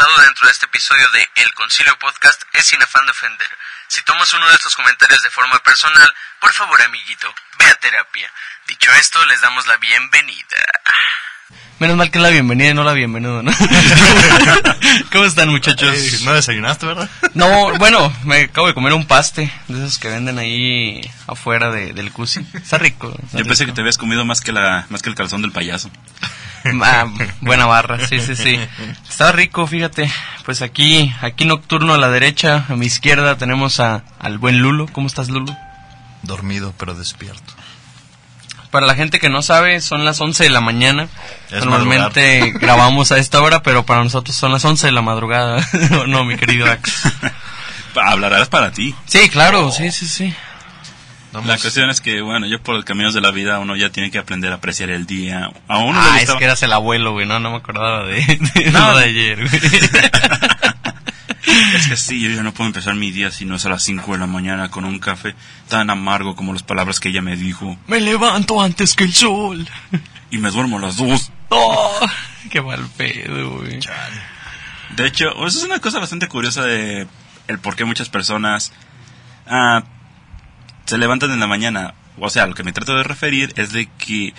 expresado dentro de este episodio de El Concilio Podcast es sin afán de ofender. Si tomas uno de estos comentarios de forma personal, por favor, amiguito, ve a terapia. Dicho esto, les damos la bienvenida. Menos mal que es la bienvenida y no la bienvenida, ¿no? ¿Cómo están, muchachos? No desayunaste, ¿verdad? No, bueno, me acabo de comer un paste de esos que venden ahí afuera de, del Cusi. Está rico. está Yo pensé que te habías comido más que la más que el calzón del payaso. Ah, buena barra, sí, sí, sí. Está rico, fíjate. Pues aquí, aquí nocturno a la derecha, a mi izquierda tenemos a, al buen Lulo. ¿Cómo estás, Lulo? Dormido, pero despierto. Para la gente que no sabe, son las 11 de la mañana. Es Normalmente grabamos a esta hora, pero para nosotros son las 11 de la madrugada. no, no, mi querido Ax. Hablarás para ti. Sí, claro, sí, sí, sí. Vamos. La cuestión es que, bueno, yo por los caminos de la vida uno ya tiene que aprender a apreciar el día. A uno le Ah, es gustaba- que eras el abuelo, güey. No, no me acordaba de, de No. de ayer, güey. Es que sí, yo ya no puedo empezar mi día si no es a las 5 de la mañana con un café tan amargo como las palabras que ella me dijo. me levanto antes que el sol. Y me duermo a las 2. Oh, qué mal pedo, güey. De hecho, eso es una cosa bastante curiosa de el por qué muchas personas ah, se levantan en la mañana. O sea, lo que me trato de referir es de que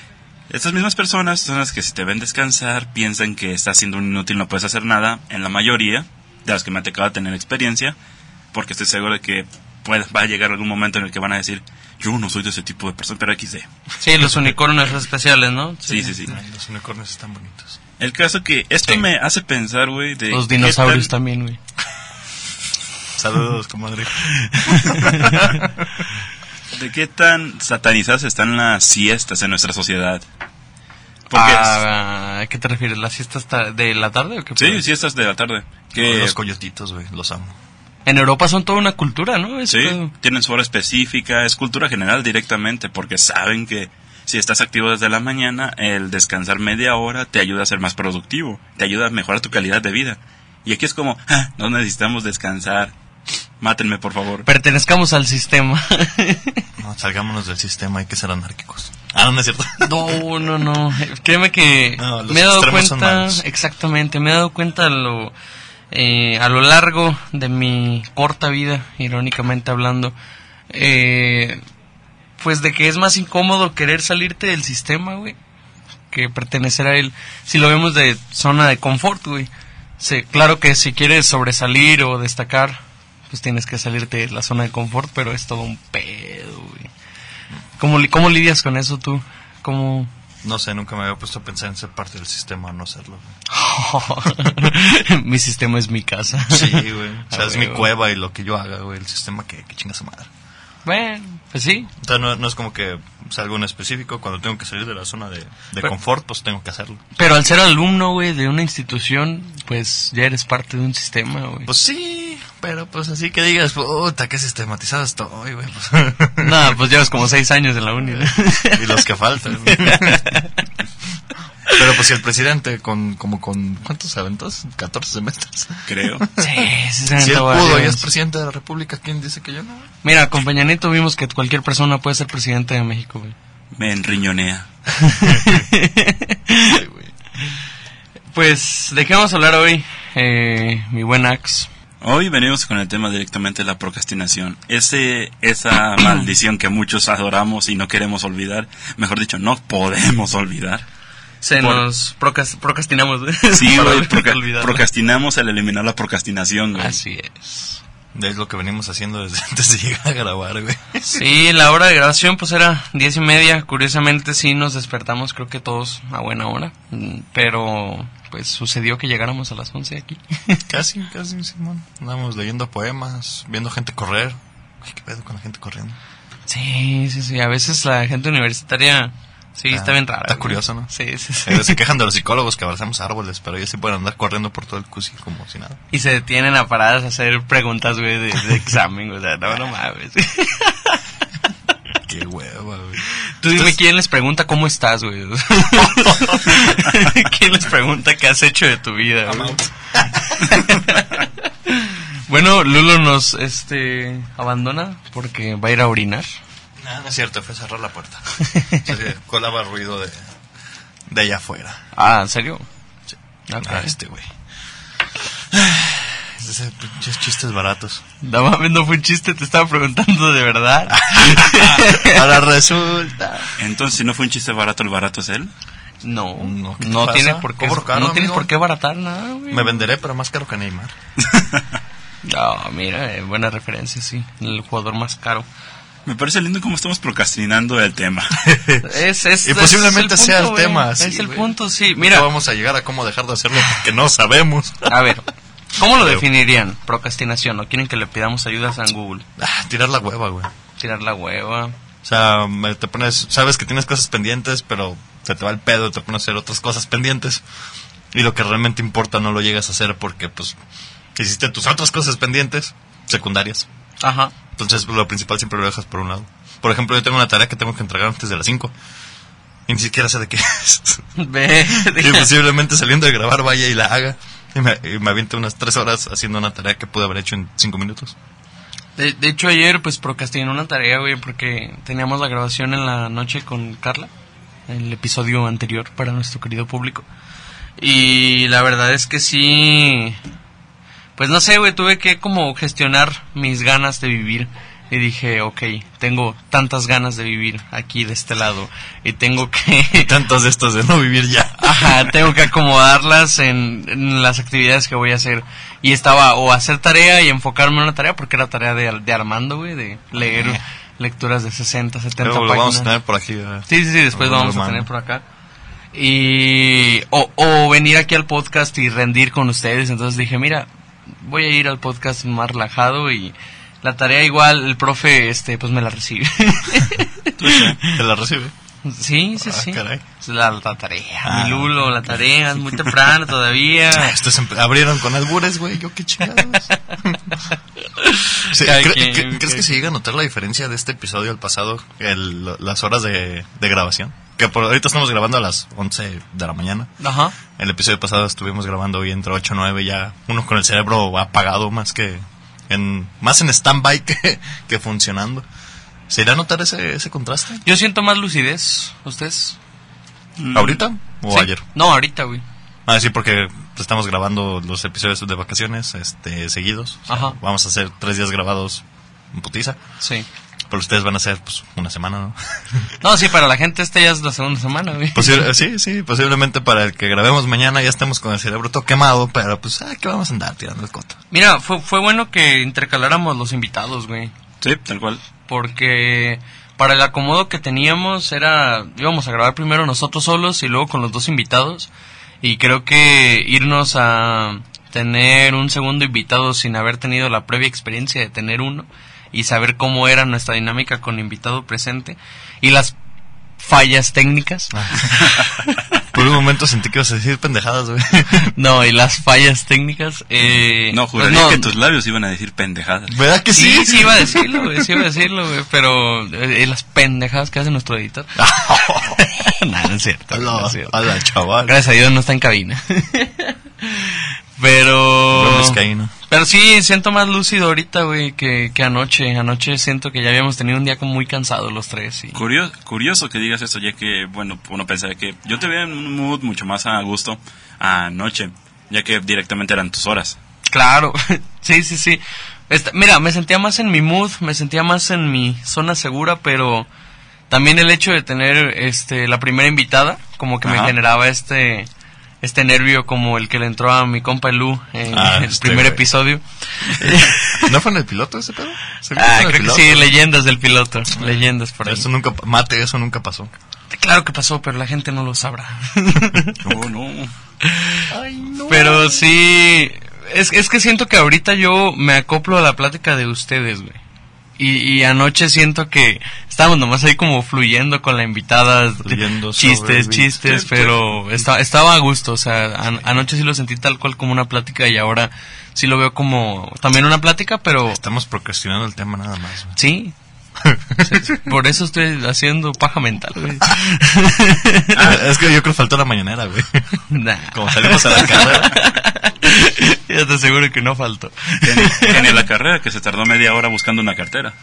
estas mismas personas son las que si te ven descansar piensan que estás siendo un inútil, no puedes hacer nada. En la mayoría de las que me ha tocado tener experiencia, porque estoy seguro de que puede- va a llegar algún momento en el que van a decir, yo no soy de ese tipo de persona, pero XD. Sí, los unicornios especiales, ¿no? Sí, sí, sí. Ay, los unicornios están bonitos. El caso que esto Sí. me hace pensar, güey, de... Los dinosaurios tan- también, güey. Saludos, comadre. ¿De qué tan satanizadas están las siestas en nuestra sociedad? Porque Ah, ¿A qué te refieres? ¿La siesta hasta de la tarde o qué? sí, pedo? siestas de la tarde. Que Los coyotitos, güey, los amo. En Europa son toda una cultura, ¿no? Es sí, tienen su hora específica, es cultura general directamente, porque saben que si estás activo desde la mañana, el descansar media hora te ayuda a ser más productivo, te ayuda a mejorar tu calidad de vida. Y aquí es como, "Ah, no necesitamos descansar, mátenme por favor. Pertenezcamos al sistema. No, salgámonos del sistema, hay que ser anárquicos. Ah, no, no es cierto. no, no, no. Créeme que No, los me he dado cuenta, exactamente, me he dado cuenta a lo, eh, a lo largo de mi corta vida, irónicamente hablando, eh, pues de que es más incómodo querer salirte del sistema, güey, que pertenecer a él. Si lo vemos de zona de confort, güey. Sí, claro que si quieres sobresalir o destacar, pues tienes que salirte de la zona de confort, pero es todo un pedo, güey. ¿Cómo, li- cómo lidias con eso tú? ¿Cómo...? No sé, nunca me había puesto a pensar en ser parte del sistema o no serlo. mi sistema es mi casa. Sí, güey. O sea, Ah, es mi cueva y lo que yo haga, güey. El sistema que, que chinga su madre. Bueno, pues sí. O sea, no, no es como que salgo en específico. Cuando tengo que salir de la zona de, de Pero- confort, pues tengo que hacerlo. Pero al ser alumno, güey, de una institución, pues ya eres parte de un sistema, güey. Pues sí, pero pues así que digas, puta, qué sistematizado estoy, güey. Pues, Nada, pues llevas como seis años en la uni. ¿no? y los que faltan. Pero pues si el presidente con como con ¿cuántos eventos? 14 semestres. Creo. sí, sí, se Si él pudo y es presidente de la República, ¿quién dice que yo no? Mira, con Peña Nieto vimos que cualquier persona puede ser presidente de México, güey. Me enriñonea. Ay, güey. Pues, ¿de qué vamos a hablar hoy, eh, mi buen Ax? Hoy venimos con el tema directamente de la procrastinación. Ese, esa maldición que muchos adoramos y no queremos olvidar. Mejor dicho, no podemos olvidar. Se Por- nos procas- procrastinamos. Sí, güey, proca- procrastinamos al eliminar la procrastinación, güey. Así es. Es lo que venimos haciendo desde antes de llegar a grabar, güey. Sí, la hora de grabación pues era diez y media. Curiosamente sí nos despertamos, creo que todos a buena hora. Mm, Pero pues sucedió que llegáramos a las once aquí. Casi, casi, Simón. Andamos leyendo poemas, viendo gente correr. Ay, qué pedo con la gente corriendo. Sí, sí, sí. A veces la gente universitaria sí Ah, está bien rara. está güey. curioso, ¿no? Sí, sí, sí. Eh, Se quejan de los psicólogos que abrazamos árboles, pero ellos sí pueden andar corriendo por todo el cusi como si nada. Y se detienen a paradas a hacer preguntas, güey, de, de examen. O sea, no, no mames. Qué hueva, güey. Tú dime Entonces- quién les pregunta cómo estás, güey. ¿Quién les pregunta qué has hecho de tu vida? Bueno, Lulo nos este abandona porque va a ir a orinar. No, no es cierto, fue a cerrar la puerta. Colaba ruido de, de allá afuera. Ah, ¿en serio? Sí. Ok. Ah, este güey. Ese pinches chistes baratos. No mames, no fue un chiste, te estaba preguntando de verdad. Ahora resulta. Entonces, si no fue un chiste barato, el barato es él. No, No, no, ¿qué te pasa? tiene por qué, caro, no tienes amigo. por qué baratar nada, güey. Me venderé, pero más caro que Neymar. No, mira, eh, buena referencia, sí. El jugador más caro. Me parece lindo cómo estamos procrastinando el tema. Es, es, Y es posiblemente sea el güey. tema, Es sí, el güey. punto, sí. Mira. Mira, vamos a llegar a cómo dejar de hacerlo porque no sabemos. a ver, ¿cómo lo definirían? Procrastinación, ¿o quieren que le pidamos ayuda a San Google? Ah, tirar la hueva, güey. Tirar la hueva. O sea, te pones, sabes que tienes cosas pendientes, pero se te va el pedo, te pones a hacer otras cosas pendientes. Y lo que realmente importa no lo llegas a hacer porque, pues, hiciste tus otras cosas pendientes, secundarias. Ajá. Entonces, lo principal siempre lo dejas por un lado. Por ejemplo, yo tengo una tarea que tengo que entregar antes de las 5. Y ni siquiera sé de qué es. Ve, y posiblemente saliendo de grabar vaya y la haga. Y me, y me aviente unas 3 horas haciendo una tarea que pude haber hecho en 5 minutos. De, hecho, ayer pues procrastiné una tarea, güey, porque teníamos la grabación en la noche con Carla, el episodio anterior para nuestro querido público. Y la verdad es que sí, pues no sé, güey, tuve que como gestionar mis ganas de vivir. Y dije, ok, tengo tantas ganas de vivir aquí de este lado. Y tengo que... Tantos de estos de no vivir ya. Ajá, tengo que acomodarlas en, en las actividades que voy a hacer. Y estaba o hacer tarea y enfocarme en una tarea, porque era tarea de, de Armando, güey, de leer lecturas de 60, 70 Luego lo páginas. vamos a tener por aquí. Sí, sí, sí, después lo vamos a tener por acá. Y o, o venir aquí al podcast y rendir con ustedes. Entonces dije, mira, voy a ir al podcast más relajado y la tarea igual, el profe, este, pues me la recibe. Te la recibe. sí, sí, Ah, sí. caray. La, la tarea, Ah. mi Lulo, la tarea, es muy temprano todavía. Estos abrieron con albures, güey. Yo qué chingados. Sí, Cada ¿cre- quien, cre- cada ¿Crees que se llega a notar la diferencia de este episodio al pasado? El- las horas de, de grabación. Que por ahorita estamos grabando a las 11 de la mañana. Ajá. El episodio pasado estuvimos grabando hoy entre 8 y 9 ya. Uno con el cerebro apagado más que en más en stand-by que, que funcionando. ¿Se irá a notar ese, ese contraste? Yo siento más lucidez, ¿ustedes? ¿Ahorita o Sí. ayer? No, ahorita, güey. Ah, sí, porque estamos grabando los episodios de vacaciones este, seguidos. O sea, Ajá. Vamos a hacer tres días grabados en putiza. Sí. Pero ustedes van a hacer pues, una semana, ¿no? No, sí, para la gente esta ya es la segunda semana, güey. Posible- sí, sí, posiblemente para el que grabemos mañana ya estemos con el cerebro todo quemado, pero pues, ah, que vamos a andar tirando el coto. Mira, fue, fue bueno que intercaláramos los invitados, güey. Sí, tal cual. Porque para el acomodo que teníamos era, íbamos a grabar primero nosotros solos y luego con los dos invitados. Y creo que irnos a tener un segundo invitado sin haber tenido la previa experiencia de tener uno y saber cómo era nuestra dinámica con invitado presente y las fallas técnicas. Por un momento sentí que ibas a decir pendejadas, güey. No, y las fallas técnicas. Eh, No, pues juraría no, que tus labios iban a decir pendejadas. ¿Verdad que sí? Sí, sí iba a decirlo, güey, sí iba a decirlo, güey, pero eh, las pendejadas que hace nuestro editor. no, no es cierto. no Hola, es cierto. hola, chaval. Gracias a Dios no está en cabina. Pero... Pero sí, siento más lúcido ahorita, güey, que, que anoche. Anoche siento que ya habíamos tenido un día como muy cansado los tres. Y... Curioso, curioso que digas eso, ya que, bueno, uno pensaría que yo te veía en un mood mucho más a gusto anoche, ya que directamente eran tus horas. Claro, sí, sí, sí. Esta- mira, me sentía más en mi mood, me sentía más en mi zona segura, pero también el hecho de tener este la primera invitada, como que me generaba este este nervio como el que le entró a mi compa Lu en Ah, el este primer episodio. ¿No fue en el piloto ese pedo? ¿Se vio Ah, creo que sí, leyendas del piloto, leyendas por ahí. Eso nunca, mate, eso nunca pasó. Claro que pasó, pero la gente no lo sabrá. No, no. Pero sí, es, es que siento que ahorita yo me acoplo a la plática de ustedes, güey. Y, y anoche siento que estábamos nomás ahí como fluyendo con la invitada, Fluyendo chistes, chistes, pero esta- estaba a gusto, o sea, an- anoche sí lo sentí tal cual como una plática y ahora sí lo veo como también una plática, pero Estamos procrastinando el tema nada más. sí. Por eso estoy haciendo paja mental, güey. Ah, es que yo creo que faltó la mañanera, güey. Nah. Como salimos a la carrera. Ya te aseguro que no faltó. En, en la carrera que se tardó media hora buscando una cartera.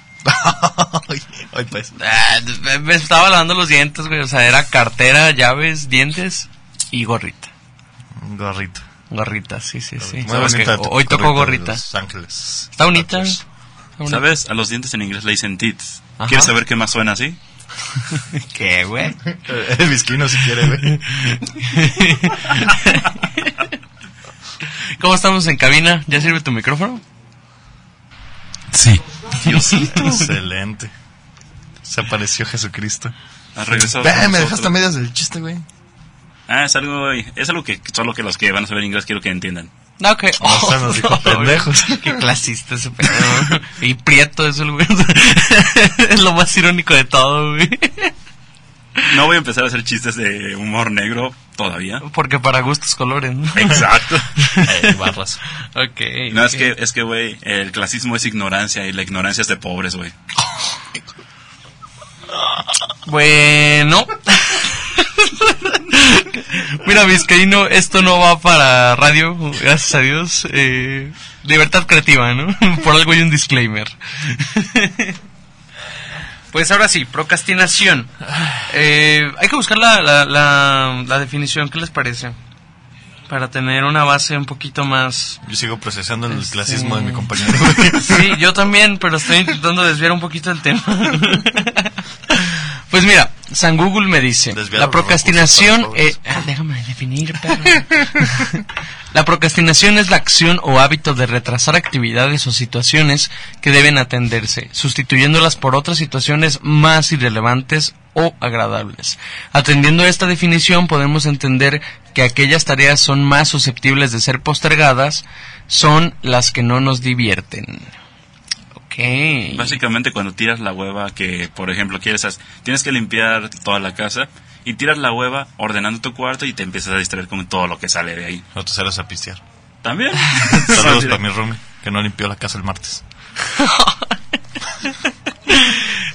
ay, pues. Ah, me- me estaba lavando los dientes, güey. O sea, era cartera, llaves, dientes y gorrita. Un gorrito. Gorrita, sí, sí, sí. Muy Sabes que bonita hoy tocó gorrita gorrita. Los Ángeles. Está bonita. ¿Sabes? A los dientes en inglés le dicen teeth. Ajá. ¿Quieres saber qué más suena así? ¿Qué, güey? El visquino si quiere, güey. ¿Cómo estamos en cabina? ¿Ya sirve tu micrófono? Sí. Excelente. Se apareció Jesucristo. ¿Has regresado? Ve, con me dejaste a medias del chiste, güey. Ah, es algo, es algo que solo que los que van a saber inglés quiero que entiendan. No, que... No, se nos dijo pendejos. Qué clasista ese pedo. Y prieto es el güey. Es lo más irónico de todo, güey. No voy a empezar a hacer chistes de humor negro todavía. Porque para gustos colores, ¿no? Exacto. Eh, barras. Ok. No, es ok. que, es que, güey, el clasismo es ignorancia y la ignorancia es de pobres, güey. Bueno. Mira, Vizcaíno, esto no va para radio, gracias a Dios. Eh, libertad creativa, ¿no? Por algo hay un disclaimer. Pues ahora sí, procrastinación. Eh, hay que buscar la, la, la, la definición, ¿qué les parece? Para tener una base un poquito más... Yo sigo procesando el Este- clasismo de mi compañero. Sí, yo también, pero estoy intentando desviar un poquito el tema. Pues mira, San Google me dice, la procrastinación... eh, ah, déjame definir, perro. La procrastinación es la acción o hábito de retrasar actividades o situaciones que deben atenderse, sustituyéndolas por otras situaciones más irrelevantes o agradables. Atendiendo a esta definición podemos entender que aquellas tareas son más susceptibles de ser postergadas son las que no nos divierten. Básicamente cuando tiras la hueva que, por ejemplo, quieres, tienes que limpiar toda la casa y tiras la hueva ordenando tu cuarto y te empiezas a distraer con todo lo que sale de ahí. Te sales a pistear. También. Saludos para mi roomie, que no limpió la casa el martes.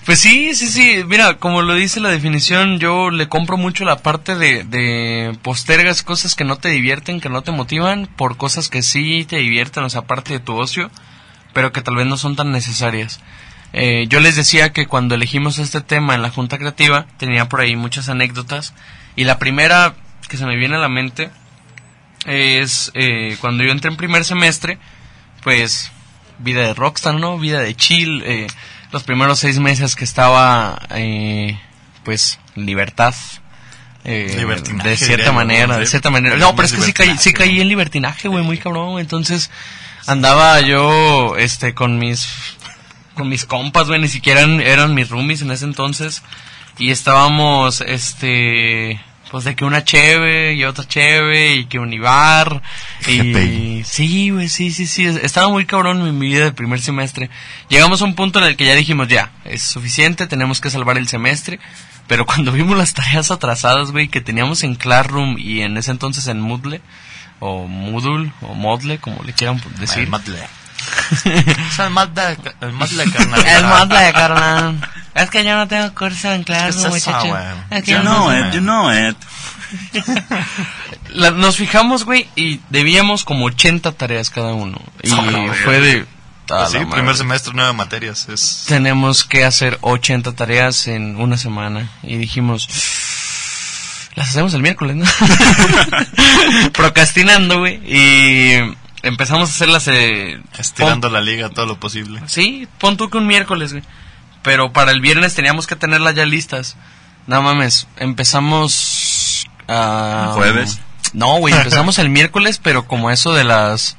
Pues sí, sí, sí. Mira, como lo dice la definición, yo le compro mucho la parte de, de postergas cosas que no te divierten, que no te motivan, por cosas que sí te divierten, o sea, parte de tu ocio, pero que tal vez no son tan necesarias. Eh, yo les decía que cuando elegimos este tema en la Junta Creativa, tenía por ahí muchas anécdotas, y la primera que se me viene a la mente es eh, cuando yo entré en primer semestre, pues vida de rockstar, ¿no? Vida de chill. eh, los primeros seis meses que estaba, eh, pues, libertad. eh, de cierta manera, de cierta manera. No, pero es que sí caí, sí caí en libertinaje, güey, muy cabrón. Entonces, andaba yo, este, con mis, con mis compas, güey, ni siquiera eran, eran mis roomies en ese entonces. Y estábamos, este, pues de que una cheve y otra cheve y que un Ibar. Y sí, güey, sí, sí, sí. Estaba muy cabrón mi, mi vida del primer semestre. Llegamos a un punto en el que ya dijimos, ya, es suficiente, tenemos que salvar el semestre. Pero cuando vimos las tareas atrasadas, güey, que teníamos en Classroom y en ese entonces en Moodle, o Moodle, o Modle, como le quieran decir. El Madle. Es el Madle, el Madle, carnal. El Moodle, carnal. Es que yo no tengo curso en ¿Qué Classroom, es eso, muchacho. Es que You yo know no- it, you know it. La- nos fijamos, güey, y debíamos como 80 tareas cada uno. Y no, fue de... a Sí, primer semestre, nueve materias. Es... Tenemos que hacer 80 tareas en una semana. Y dijimos... Las hacemos el miércoles, ¿no? Procrastinando, güey. Y empezamos a hacerlas... Eh, Estirando la liga todo lo posible. Sí, pon tú que un miércoles, güey. Pero para el viernes teníamos que tenerlas ya listas. No mames, empezamos... ah, ¿Jueves? No, güey, empezamos el miércoles, pero como eso de las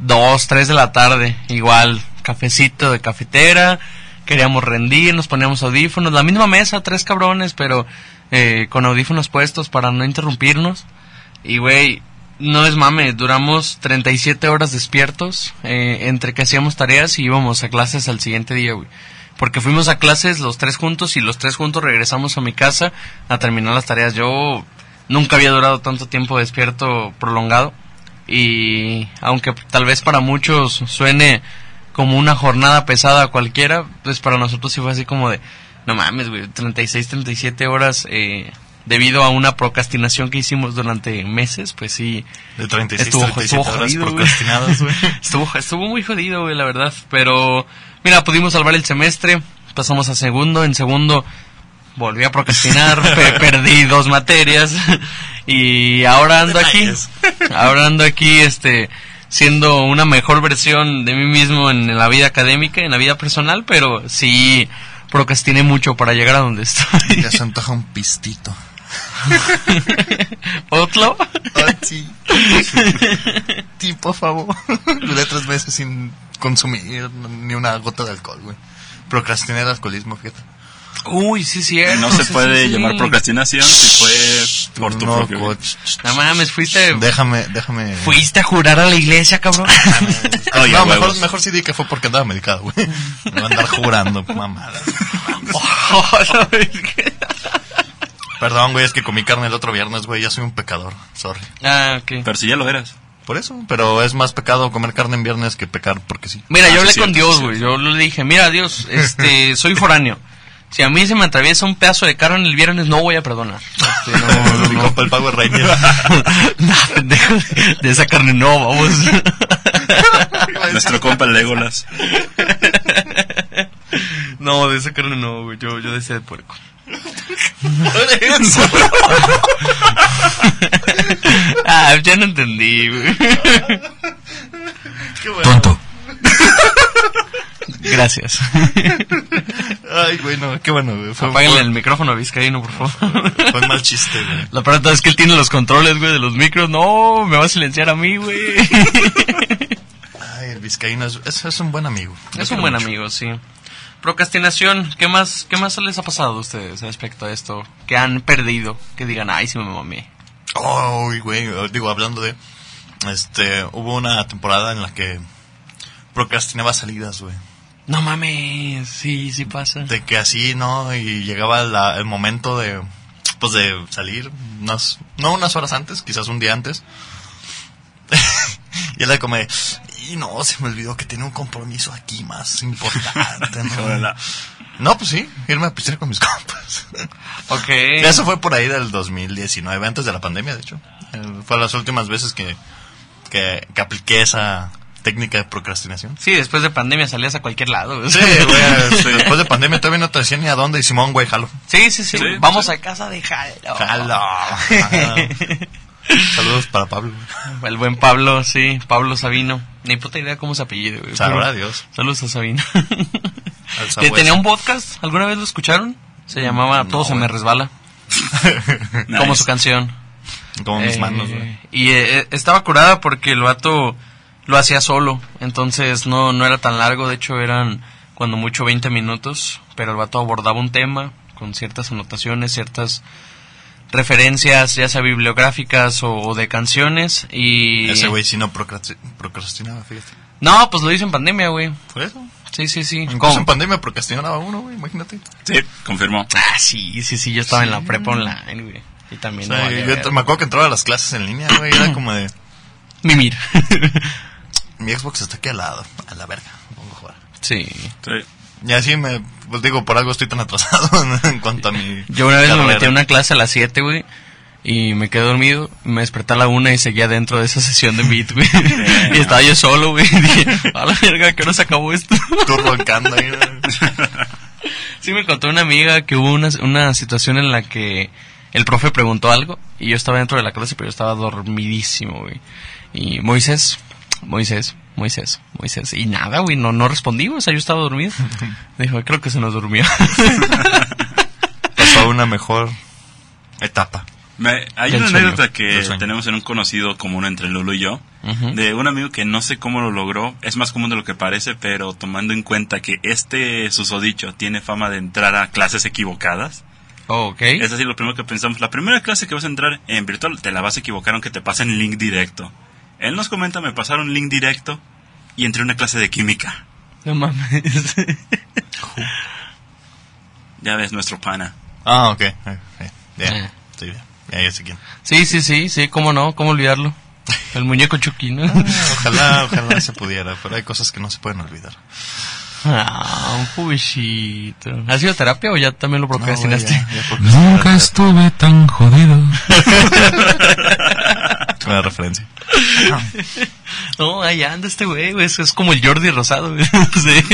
2, 3 de la tarde. Igual, cafecito de cafetera. Queríamos rendir, nos poníamos audífonos. La misma mesa, tres cabrones, pero eh, con audífonos puestos para no interrumpirnos. Y, güey, no es mame, duramos 37 horas despiertos eh, entre que hacíamos tareas y íbamos a clases al siguiente día, güey. Porque fuimos a clases los tres juntos y los tres juntos regresamos a mi casa a terminar las tareas. Yo nunca había durado tanto tiempo despierto prolongado y aunque tal vez para muchos suene como una jornada pesada cualquiera, pues para nosotros sí fue así como de, no mames, güey, 36, 37 horas eh, debido a una procrastinación que hicimos durante meses, pues sí, De 36, Estuvo- 37 estuvo horas jodido, güey. procrastinadas, güey. estuvo, estuvo muy jodido, güey, la verdad. Pero, mira, pudimos salvar el semestre, pasamos a segundo, en segundo volví a procrastinar, pe- perdí dos materias Y ahora ando aquí, ahora ando aquí, este, siendo una mejor versión de mí mismo en la vida académica, en la vida personal, pero sí procrastiné mucho para llegar a donde estoy. Ya se antoja un pistito. ¿Otro? Ah, sí. Sí, por favor. Duré tres meses sin consumir ni una gota de alcohol, güey. Procrastiné el alcoholismo, fíjate. Uy, sí, sí. No se puede llamar procrastinación si fue por tu No, propio bien. coach. No mames, fuiste, Déjame, déjame. fuiste a jurar a la iglesia, cabrón. Oye, no, mejor, huevos. mejor sí di que fue porque andaba medicado, güey. Me voy a andar jurando, mamada. Perdón, güey, es que comí carne el otro viernes, güey. Ya soy un pecador. Sorry. ah, ok. Pero si ya lo eras. Por eso, pero es más pecado comer carne en viernes que pecar porque sí. Mira, Ah, yo sí, hablé cierto, con Dios, sí, güey. Yo le dije, mira, Dios, este, soy foráneo. Si a mí se me atraviesa un pedazo de carne el viernes, no voy a perdonar. Este, no, no, no. el Power Ranger. No, pendejo, de esa carne no, vamos. Nuestro compa el Legolas. No, de esa carne no, güey. Yo, yo decía de puerco. Ah, ya no entendí, güey. Qué bueno. Tonto. Gracias. Ay, güey, no, qué bueno, güey. Fue, Apáguenle fue, el micrófono a Vizcaíno, por favor. fue mal chiste, güey. La verdad es que él tiene los controles, güey, de los micros. No, me va a silenciar a mí, güey. Ay, el vizcaíno es, es, es un buen amigo. Es un buen mucho. amigo, sí. Procrastinación, ¿qué más, ¿qué más les ha pasado a ustedes respecto a esto? Que han perdido, que digan, ay, sí me mamé. Ay, güey, digo, hablando de... Este, hubo una temporada en la que procrastinaba salidas, güey. No mames, sí, sí pasa. De que así, ¿no? Y llegaba la- el momento de, pues, de salir, unas, no unas horas antes, quizás un día antes. y era como, de, y no, se me olvidó que tenía un compromiso aquí más importante, No, pues sí, irme a pistear con mis compas. Ok. Eso fue por ahí del 2019, antes de la pandemia, de hecho. Eh, Fue las últimas veces que, que, que apliqué esa técnica de procrastinación. Sí, después de pandemia salías a cualquier lado. güey. Sí, güey, este, después de pandemia todavía no te decía ni a dónde. Y Simón, güey, jalo. Sí, sí, sí. Sí, Vamos sí. a casa de Jalo. Jalo. Saludos para Pablo. El buen Pablo, sí, Pablo Sabino. Ni puta idea cómo se apellido, güey. Sabrá Pero- Dios. Saludos a Sabino. Al que tenía un podcast, ¿alguna vez lo escucharon? Se llamaba No, Todo se me resbala, Nice. como su canción. Como mis Eh, manos, güey. Y eh, estaba curada porque el vato lo hacía solo, entonces no, no era tan largo, de hecho eran cuando mucho 20 minutos, pero el vato abordaba un tema con ciertas anotaciones, ciertas referencias, ya sea bibliográficas o, o de canciones y... Ese güey sí no procrasti- procrastinaba, fíjate. No, pues lo hizo en pandemia, güey. Por eso. Sí, sí, sí. Incluso ¿Cómo? en pandemia procrastinaba uno, güey, imagínate. Sí, confirmó. Ah, sí, sí, sí, yo estaba en la prepa online, güey. Y O también... sea, no valía yo me acuerdo que entraba a las clases en línea, güey, era como de... Mimir. Mi Xbox está aquí al lado, a la verga. Pongo a jugar. sí. Sí. Y así me, pues digo, por algo estoy tan atrasado en cuanto a mi. Yo una vez me carrera. metí a una clase a las 7, güey. Y me quedé dormido, me desperté a la una y seguía dentro de esa sesión de Meet, güey. y estaba yo solo, güey. Y dije, a la verga, ¿qué hora se acabó esto? Tú roncando ahí. güey. sí, me contó una amiga que hubo una, una situación en la que el profe preguntó algo y yo estaba dentro de la clase, pero yo estaba dormidísimo, güey. Y Moisés, Moisés, Moisés, Moisés. Y nada, güey, no, no respondí, güey, o sea, yo estaba dormido. Dijo, creo que se nos durmió. Pasó a una mejor etapa. Me- hay una sueño, anécdota que tenemos en un conocido común entre Lolo y yo, de un amigo que no sé cómo lo logró, es más común de lo que parece, pero tomando en cuenta que este susodicho tiene fama de entrar a clases equivocadas, Oh, ok. es así lo primero que pensamos, la primera clase que vas a entrar en virtual te la vas a equivocar aunque te pasen link directo. Él nos comenta, me pasaron link directo y entré a una clase de química. No mames. Ya ves, nuestro pana. Ah, ok. Ya, Eh. sí, ya, sé quién. Sí, sí, sí, sí, cómo no, cómo olvidarlo. El muñeco Chucky, ¿no? Ojalá, ojalá se pudiera, pero hay cosas que no se pueden olvidar. Ah, un pobrecito. ¿Has ido a terapia o ya también lo No, güey, procrastinaste? ya, ya procrastinaste. Nunca estuve tan jodido. Buena referencia. No, ahí anda este güey, güey. Es, es como el Jordi Rosado, güey. Sí.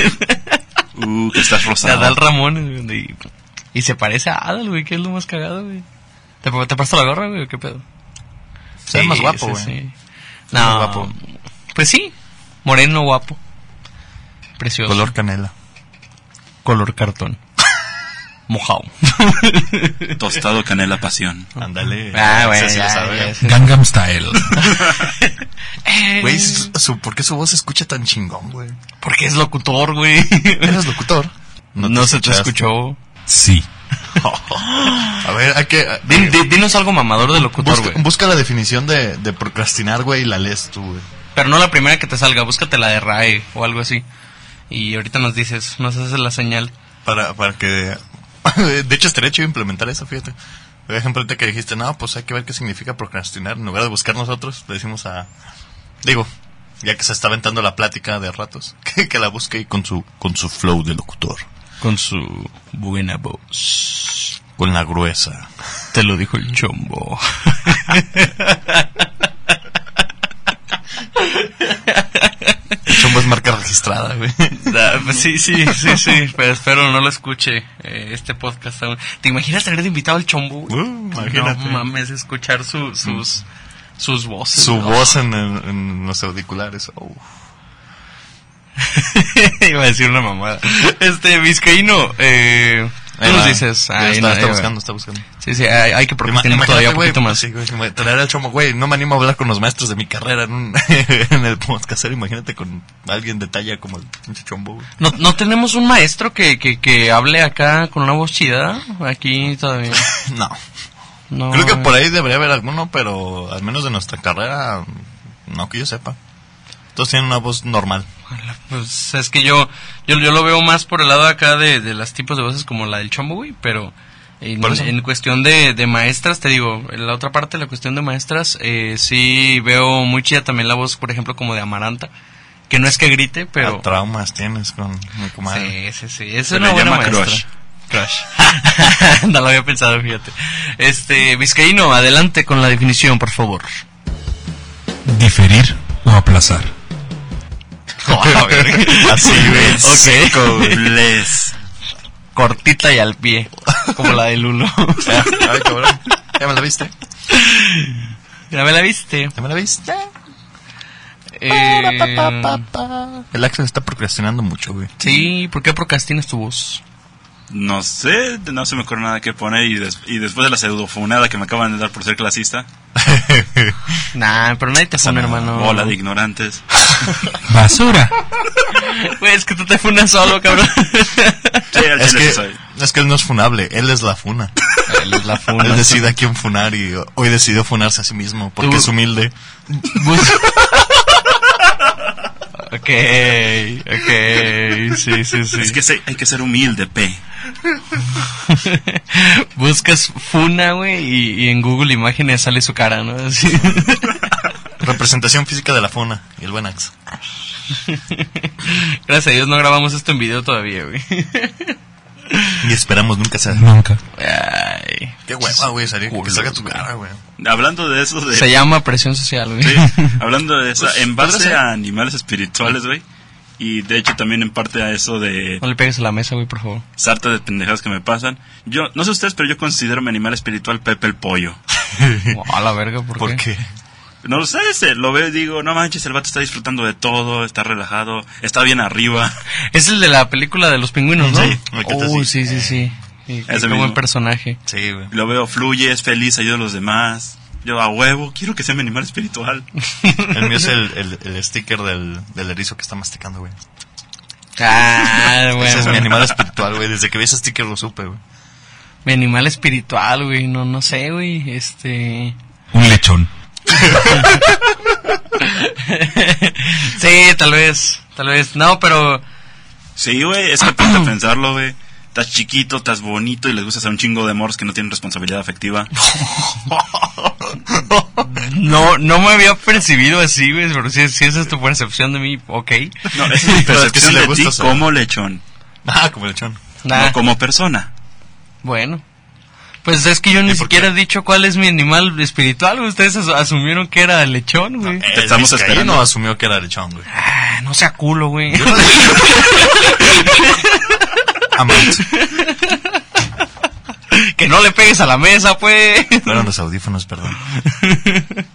Uh, que estás rosado. Adal Ramón, güey. Y, y se parece a Adal, güey, que es lo más cagado, güey. ¿Te, te la gorra, güey, qué pedo? Se ve más guapo, güey. sí. más No, guapo. Pues sí, moreno guapo. Precioso. Color canela. color cartón. Mojado. Tostado canela pasión. Ándale. Ah, Ese sí. Gangnam Style. Eh, Güey, su, su- ¿por qué su voz se escucha tan chingón, güey? Porque es locutor, güey. ¿Eres locutor? No, se te escuchó. Sí. A ver, hay que... Din- di- dinos algo mamador de locutor, Busca, güey. busca la definición de, de procrastinar, güey, y la lees tú, güey. Pero no la primera que te salga, búscate la de RAE o algo así. Y ahorita nos dices, nos haces la señal. Para, para que... De hecho, estaría chido implementar eso, fíjate. Por ejemplo, ahorita que dijiste, no, pues hay que ver qué significa procrastinar. En lugar de buscar nosotros, le decimos a... Digo, ya que se está aventando la plática de ratos, que, que la busque y con su, con su flow de locutor. Con su buena voz. Con la gruesa. Te lo dijo el chombo. Es marca registrada, güey. Ah, pues sí, sí, sí, sí, pero espero no lo escuche eh, este podcast aún. ¿Te imaginas tener invitado al chombo? Uh, imagínate. No mames, escuchar su, sus, sus voces. Su ¿no? voz en, en- en los auriculares. oh. Iba a decir una mamada. Este, Vizcaíno, eh, tú Ahí nos dices. Ahí está, no, está ahí va. buscando, está buscando. Sí, sí, hay, hay que Ima- procrastinar todavía un güey, poquito más. Sí, güey, ima- al chomo, güey. No me animo a hablar con los maestros de mi carrera en, un, en el podcast. Imagínate con alguien de talla como el pinche chombo, güey. ¿No, ¿No tenemos un maestro que, que, que hable acá con una voz chida? Aquí todavía. No. No, Creo que eh. por ahí debería haber alguno, pero al menos de nuestra carrera, no que yo sepa. Todos tienen una voz normal. Pues es que yo, yo, yo lo veo más por el lado acá de, de las tipos de voces como la del chombo, güey, pero en, en cuestión de, de maestras, te digo, en la otra parte, la cuestión de maestras, eh, sí veo muy chida también la voz, por ejemplo, como de Amaranta, que no es que grite, pero... Ah, traumas tienes con mi comadre. Sí, sí, sí, es Se una le buena llama maestra. crush. Crush. no lo había pensado, fíjate. Este, Vizcaíno, adelante con la definición, por favor. Diferir o aplazar. Así, güey. Ok. Bless. Cortita y al pie, como la de Lulo. Ya, Ay, cabrón. ¿Ya me la viste? ¿Ya me la viste? ¿Ya me la viste? Eh, El Axel está procrastinando mucho, güey. sí, ¿por qué procrastinas tu voz? No sé, no se me ocurre nada que poner y, des- y después de la pseudofunada que me acaban de dar por ser clasista, Nah, pero nadie te funa, hermano. bola de ignorantes. Basura. Güey, es que tú te funas solo, cabrón. Sí, al Es que, soy. es que él no es funable, él es la funa. Él es la funa. Él decide a quién funar y hoy decidió funarse a sí mismo porque Tú- es humilde. Bus- ok, ok, sí, sí, sí. Es que sí, hay que ser humilde, P. Buscas Funa, güey, y, y en Google Imágenes sale su cara, ¿no? Así. Representación física de la funa y el buen Ax. Gracias a Dios no grabamos esto en video todavía, güey. Y esperamos nunca sea. Nunca. Ay. Qué hueva, güey, salir que salga tu cara, güey. Hablando de eso, de, Se llama presión social, güey. sí, hablando de eso, Pues, en base a animales espirituales, güey, y de hecho también en parte a eso de No le pegues a la mesa, güey, por favor. sarta de pendejadas que me pasan, yo, no sé ustedes, pero yo considero mi animal espiritual Pepe el Pollo. a la verga, ¿por, ¿Por qué? qué? No lo sé, se- lo veo y digo, no manches, el vato está disfrutando de todo, está relajado, está bien arriba. Es el de la película de los pingüinos, ¿no? Sí, dice. sí, sí, sí. Qué Ese buen personaje. Sí, güey. Lo veo, fluye, es feliz, ayuda a los demás. Yo a huevo, quiero que sea mi animal espiritual. El mío es el, el, el sticker del, del erizo que está masticando, güey. Ah, bueno. Ese es mi animal espiritual, güey. Desde que vi ese sticker lo supe, güey. Mi animal espiritual, güey. No, no sé, güey. Este. Un lechón. sí, tal vez. Tal vez. No, pero. Sí, güey, es que ponte a pensarlo, güey. Estás chiquito, estás bonito y les gusta hacer un chingo de morros que no tienen responsabilidad afectiva. No, no me había percibido así, güey. Pero si, si esa es tu percepción de mí, ok. No, esa es mi es que percepción de ti como lechón, Ah, como lechón. Nah, no como persona. Bueno. Pues es que yo ni ¿Y por siquiera qué? he dicho cuál es mi animal espiritual. güey. Ustedes asu- asumieron que era lechón, güey. Te estamos esperando. asumió que era lechón, güey. Ah, no sea culo, güey. Amant. que no le pegues a la mesa, pues. Fueron los audífonos, perdón.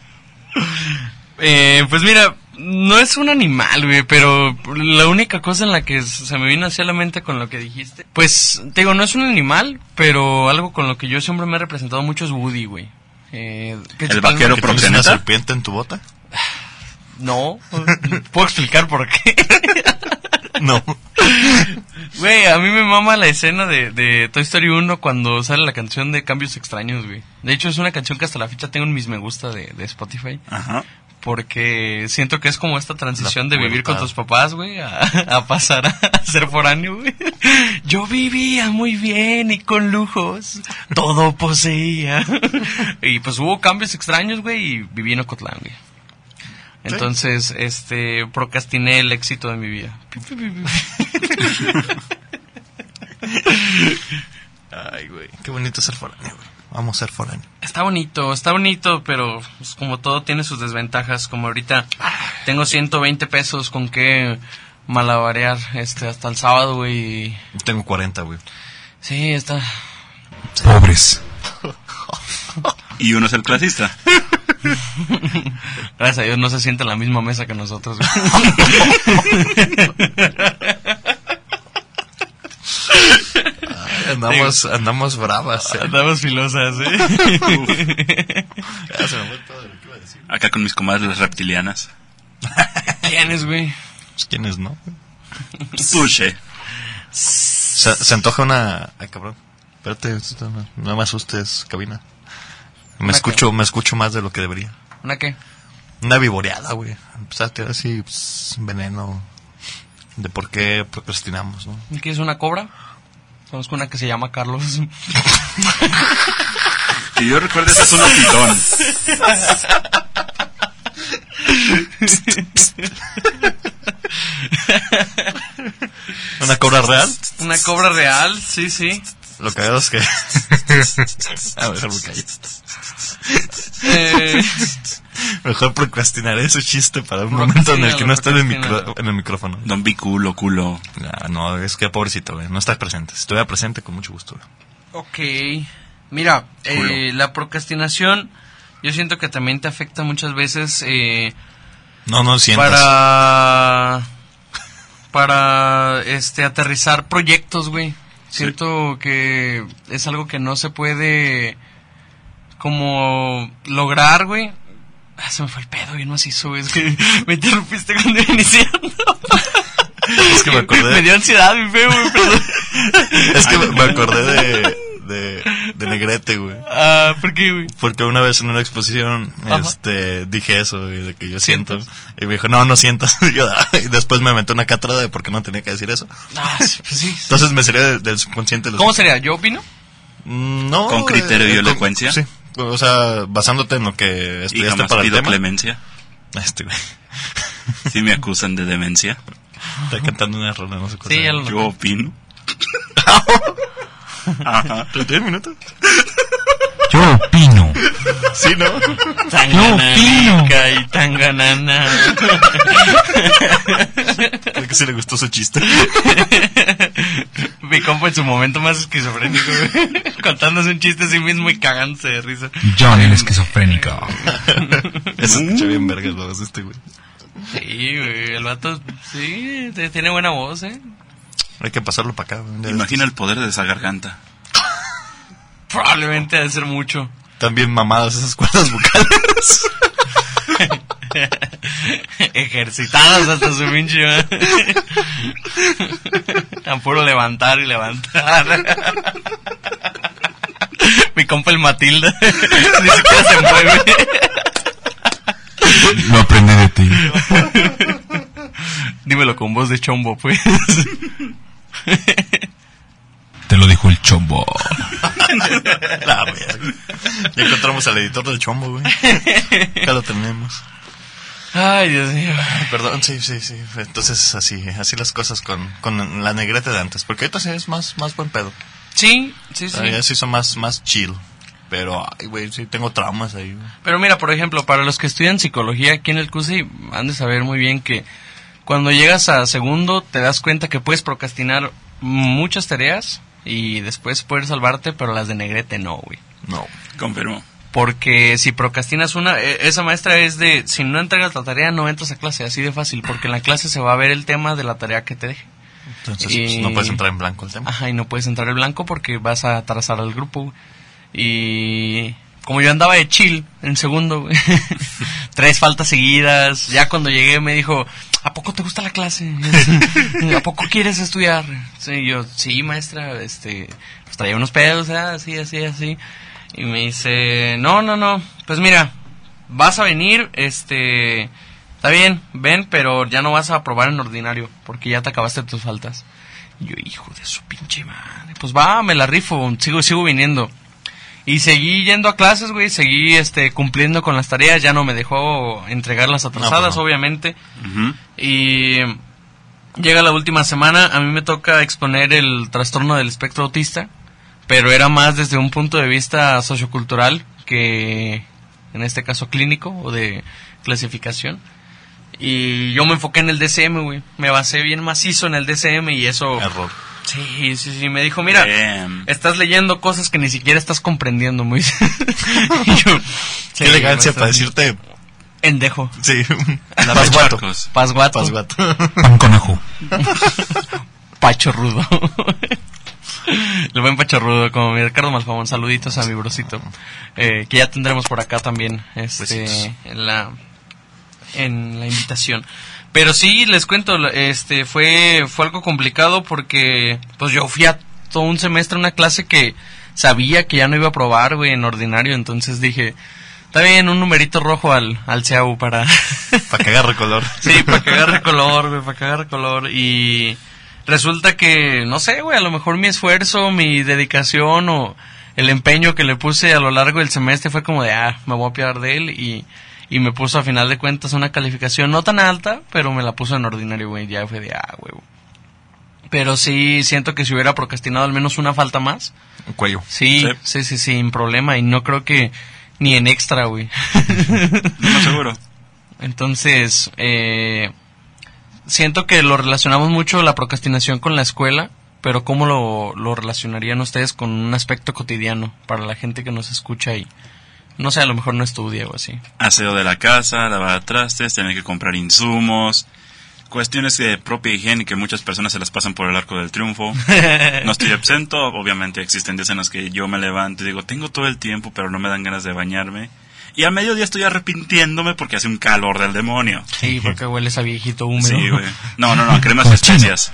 Eh, pues mira, no es un animal, güey, pero la única cosa en la que se me vino hacia la mente con lo que dijiste, pues, te digo, no es un animal, pero algo con lo que yo siempre me he representado mucho es Woody, güey. Eh, El vaquero ¿Que tienes una proxeneta? serpiente en tu bota? No, puedo explicar por qué. No. Güey, a mí me mama la escena de, de Toy Story 1 cuando sale la canción de Cambios Extraños, güey. De hecho, es una canción que hasta la fecha tengo en mis me gusta de, de Spotify. Ajá. Porque siento que es como esta transición de vivir con tus papás, güey, a, a pasar a ser foráneo, güey. Yo vivía muy bien y con lujos, todo poseía. Y pues hubo cambios extraños, güey, y viví en Ocotlán, güey. Entonces, este, procrastiné el éxito de mi vida. Ay, güey. Qué bonito ser foráneo, güey. Vamos a ser foráneo. Está bonito, está bonito, pero pues, como todo tiene sus desventajas. Como ahorita tengo 120 pesos con que malabarear este, hasta el sábado, güey. y- Tengo 40, güey. Sí, está. Pobres. Y uno es el clasista. Gracias a Dios no se siente en la misma mesa que nosotros. güey. Andamos, andamos bravas. eh. Andamos filosas, ¿eh? Ya se me fue todo lo que iba a decir. Acá con mis comadres reptilianas. ¿Quién es, güey? Pues, ¿Quiénes no? Sushi. Se, se antoja una... Ay, cabrón. Espérate, no, me asustes, cabina. Me ¿Una escucho, me escucho más de lo que debería. ¿Una qué? Una vivoreada, güey. Empezaste así, pues, veneno. De por qué procrastinamos, ¿no? ¿Quieres una cobra? Conozco una que se llama Carlos. Que yo recuerdo, ese es un pitón. ¿Una cobra real? Una cobra real, sí, sí. Lo que veo es que... a ver, me callo. Eh, Mejor procrastinaré ese chiste para un momento en el que no está en el, micro- procrastínalo. en el micrófono. Don Biculo, culo. No, es que pobrecito, güey. No está presente. Si estuviera presente, con mucho gusto. güey. ok. Mira, eh, la procrastinación yo siento que también te afecta muchas veces eh, No, no sientas. para para este aterrizar proyectos, güey. Siento que es algo que no se puede como lograr, güey. Ah, se me fue el pedo bien macizo, güey. Es que me interrumpiste cuando iba iniciando. Es que me acordé. Me dio ansiedad, mi feo, güey, perdón. Es que me- acordé de, de, de Negrete, güey. Ah, ¿por qué, güey? Porque una vez en una exposición, Ajá. este, dije eso, güey, de que yo siento. Y me dijo, no, no sientas. Y, yo, "Ah", y después me aventó una cátedra de por qué no tenía que decir eso. Ah, sí, pues sí. Entonces me sería de- del subconsciente. los- ¿Cómo sería? ¿Yo opino? No. ¿Con criterio y con- elocuencia? Sí. O sea, basándote en lo que Y estudiaste jamás para el pido tema. clemencia. Este, güey. Si me acusan de demencia. Está cantando una rola, no sé cuál Sí, Yo opino. Ajá. ¿31 minutos? Yo opino. Sí, ¿no? Tangananica y tanganana. Creo que sí le gustó su chiste. Mi compa en su momento más esquizofrénico, güey. Contándose un chiste a sí mismo y cagándose de risa. John el esquizofrénico. Eso escucha bien vergas la voz este, güey. Sí, güey, el vato, sí, tiene buena voz, ¿eh? Hay que pasarlo para acá. Imagina el poder de esa garganta. Probablemente ha de ser mucho. También mamadas esas cuerdas vocales. Ejercitadas hasta su pinche. Tan puro levantar y levantar. Mi compa el Matilda. Ni siquiera se mueve. Lo aprendí de ti. Dímelo con voz de chombo, pues. Te lo dijo el chombo. La verga. Ya encontramos al editor del chombo, güey. Ya lo tenemos. Ay, Dios mío. Perdón, sí, sí, sí. Entonces, así, así las cosas con, con la negrete de antes. Porque ahorita sí es más, más buen pedo. Sí, sí, sí. Ahí sí son más, más chill. Pero, ay, güey, sí tengo traumas ahí. Pero mira, por ejemplo, para los que estudian psicología aquí en el CUSI, han de saber muy bien que cuando llegas a segundo te das cuenta que puedes procrastinar muchas tareas y después poder salvarte, pero las de negrete no, güey. No. Confirmo. Porque si procrastinas una, e- esa maestra es de, si no entregas la tarea no entras a clase, así de fácil, porque en la clase se va a ver el tema de la tarea que te deje. Entonces, Y- pues, no puedes entrar en blanco el tema. Ajá, y no puedes entrar el blanco porque vas a atrasar al grupo. güey. Y como yo andaba de chill en segundo, tres faltas seguidas, ya cuando llegué me dijo, ¿a poco te gusta la clase? ¿A poco quieres estudiar? Sí, yo, sí, maestra, este, pues traía unos pedos, ah, así, así, así. Y me dice, no, no, no, pues mira, vas a venir, este, está bien, ven, pero ya no vas a aprobar en ordinario, porque ya te acabaste tus faltas. Y yo, hijo de su pinche madre, pues va, me la rifo, sigo, sigo viniendo. Y seguí yendo a clases, güey, seguí, este, cumpliendo con las tareas, ya no me dejó entregar las atrasadas, no. obviamente. Y llega la última semana, a mí me toca exponer el trastorno del espectro autista, pero era más desde un punto de vista sociocultural que en este caso clínico o de clasificación. Y yo me enfoqué en el DCM, güey. Me basé bien macizo en el DCM y eso... Error. Sí, sí, sí. Me dijo, mira, estás leyendo cosas que ni siquiera estás comprendiendo, muy. Y yo, Qué sí, elegancia para decirte. Endejo. Sí. Pasguato. Pasguato. Pasguato. Pan con ajo. Pachorrudo. El buen Pachorrudo, como mi Ricardo Malfamón. Saluditos a mi brocito. Eh, que ya tendremos por acá también, este, en la, en la invitación. Pero sí, les cuento, este, fue, fue algo complicado porque, pues yo fui a todo un semestre a una clase que sabía que ya no iba a probar, güey, en ordinario, entonces dije, está bien, un numerito rojo al, al CEAU para... Para que agarre color. Sí, para que agarre color, güey, para que agarre color. Y resulta que, no sé, güey, a lo mejor mi esfuerzo, mi dedicación o el empeño que le puse a lo largo del semestre fue como de, ah, me voy a piar de él y, y me puso a final de cuentas una calificación no tan alta, pero me la puso en ordinario, güey, ya fue de, ah, güey. Pero sí siento que si hubiera procrastinado al menos una falta más, Un cuello. sí, Sí. sí, sí, sin problema. Y no creo que ni en extra, güey. No seguro. Entonces, eh, siento que lo relacionamos mucho la procrastinación con la escuela, pero ¿cómo lo, lo relacionarían ustedes con un aspecto cotidiano para la gente que nos escucha y, no sé, a lo mejor no estudia o así? Aseo de la casa, lavar trastes, tener que comprar insumos, cuestiones de propia higiene que muchas personas se las pasan por el arco del triunfo. No estoy exento, obviamente existen días en los que yo me levanto y digo, tengo todo el tiempo, pero no me dan ganas de bañarme. Y a mediodía estoy arrepintiéndome porque hace un calor del demonio. Sí, porque hueles a viejito húmedo. Sí, güey. No, no, no, cremas especias.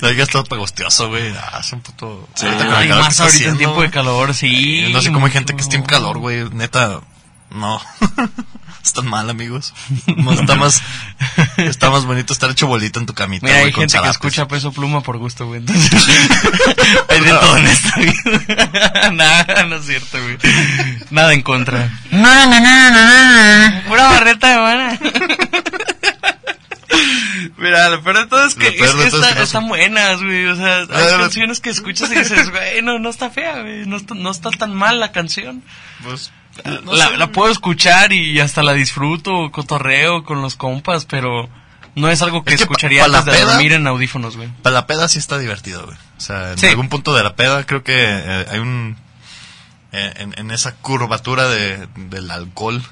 Lo digas todo pegostioso, güey. Ah, es un puto. Sí. Ahorita con el calor que más está ahorita en tiempo de calor, sí. No sé cómo hay gente que está en calor, güey. Neta, no. Están mal, amigos. No, está más, está más bonito estar hecho bolita en tu camita. Mira, hay güey, con gente que zarapes. escucha peso pluma por gusto, güey. Entonces, hay de todo en esta vida. Nada, no es cierto, güey. Nada en contra. No, no, no, no, no. Pura barreta de buena. Mira, lo peor de todo es que, es que es está- que no están buenas, güey. O sea, hay canciones que escuchas y dices, güey, no, no está fea, güey. No está, no está tan mal la canción. Pues, no la, sé, la güey. puedo escuchar y hasta la disfruto, cotorreo con los compas, pero no es algo que Es que pa- escucharía antes de peda- dormir en audífonos, güey. Para la peda sí está divertido, güey. O sea, en Sí. algún punto de la peda creo que eh, hay un... eh, en, en esa curvatura de, del alcohol,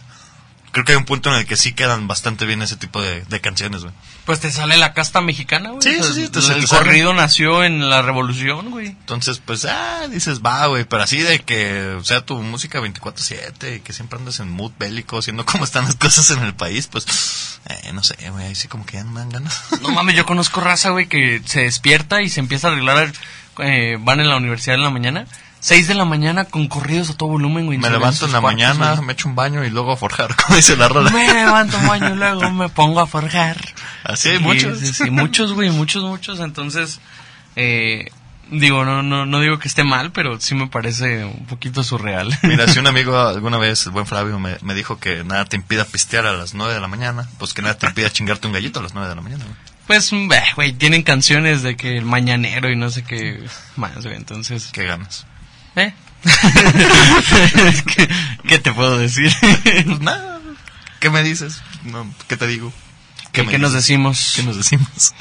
creo que hay un punto en el que sí quedan bastante bien ese tipo de, de canciones, güey. Pues te sale la casta mexicana, güey. Sí, O sea, sí, sí, te- el te sale. corrido nació en la revolución, güey. Entonces, pues, ah, dices, va, güey, pero así de que sea tu música 24-7 y que siempre andes en mood bélico, siendo cómo están las cosas en el país, pues, eh, no sé, güey, ahí sí como que ya no me dan ganas. No mames, yo conozco raza, güey, que se despierta y se empieza a arreglar. eh, van en la universidad en la mañana. 6 de la mañana con corridos a todo volumen, güey. me levanto en la cuartos, mañana, güey. me echo un baño y luego a forjar, como dice la rola. Me levanto un baño y luego me pongo a forjar. Así hay muchos. Sí, sí, muchos, güey, muchos, muchos. Entonces, eh, digo, no, no, no digo que esté mal, pero sí me parece un poquito surreal. Mira, si un amigo alguna vez, el buen Flavio, me, me dijo que nada te impida pistear a las 9 de la mañana, pues que nada te impida chingarte un gallito a las 9 de la mañana, güey. Pues, güey, tienen canciones de que el mañanero y no sé qué más, güey. Entonces, Qué ganas. ¿Eh? ¿Qué, qué te puedo decir? Pues nada, ¿qué me dices? No, ¿Qué te digo? ¿Qué, qué nos decimos? ¿Qué nos decimos?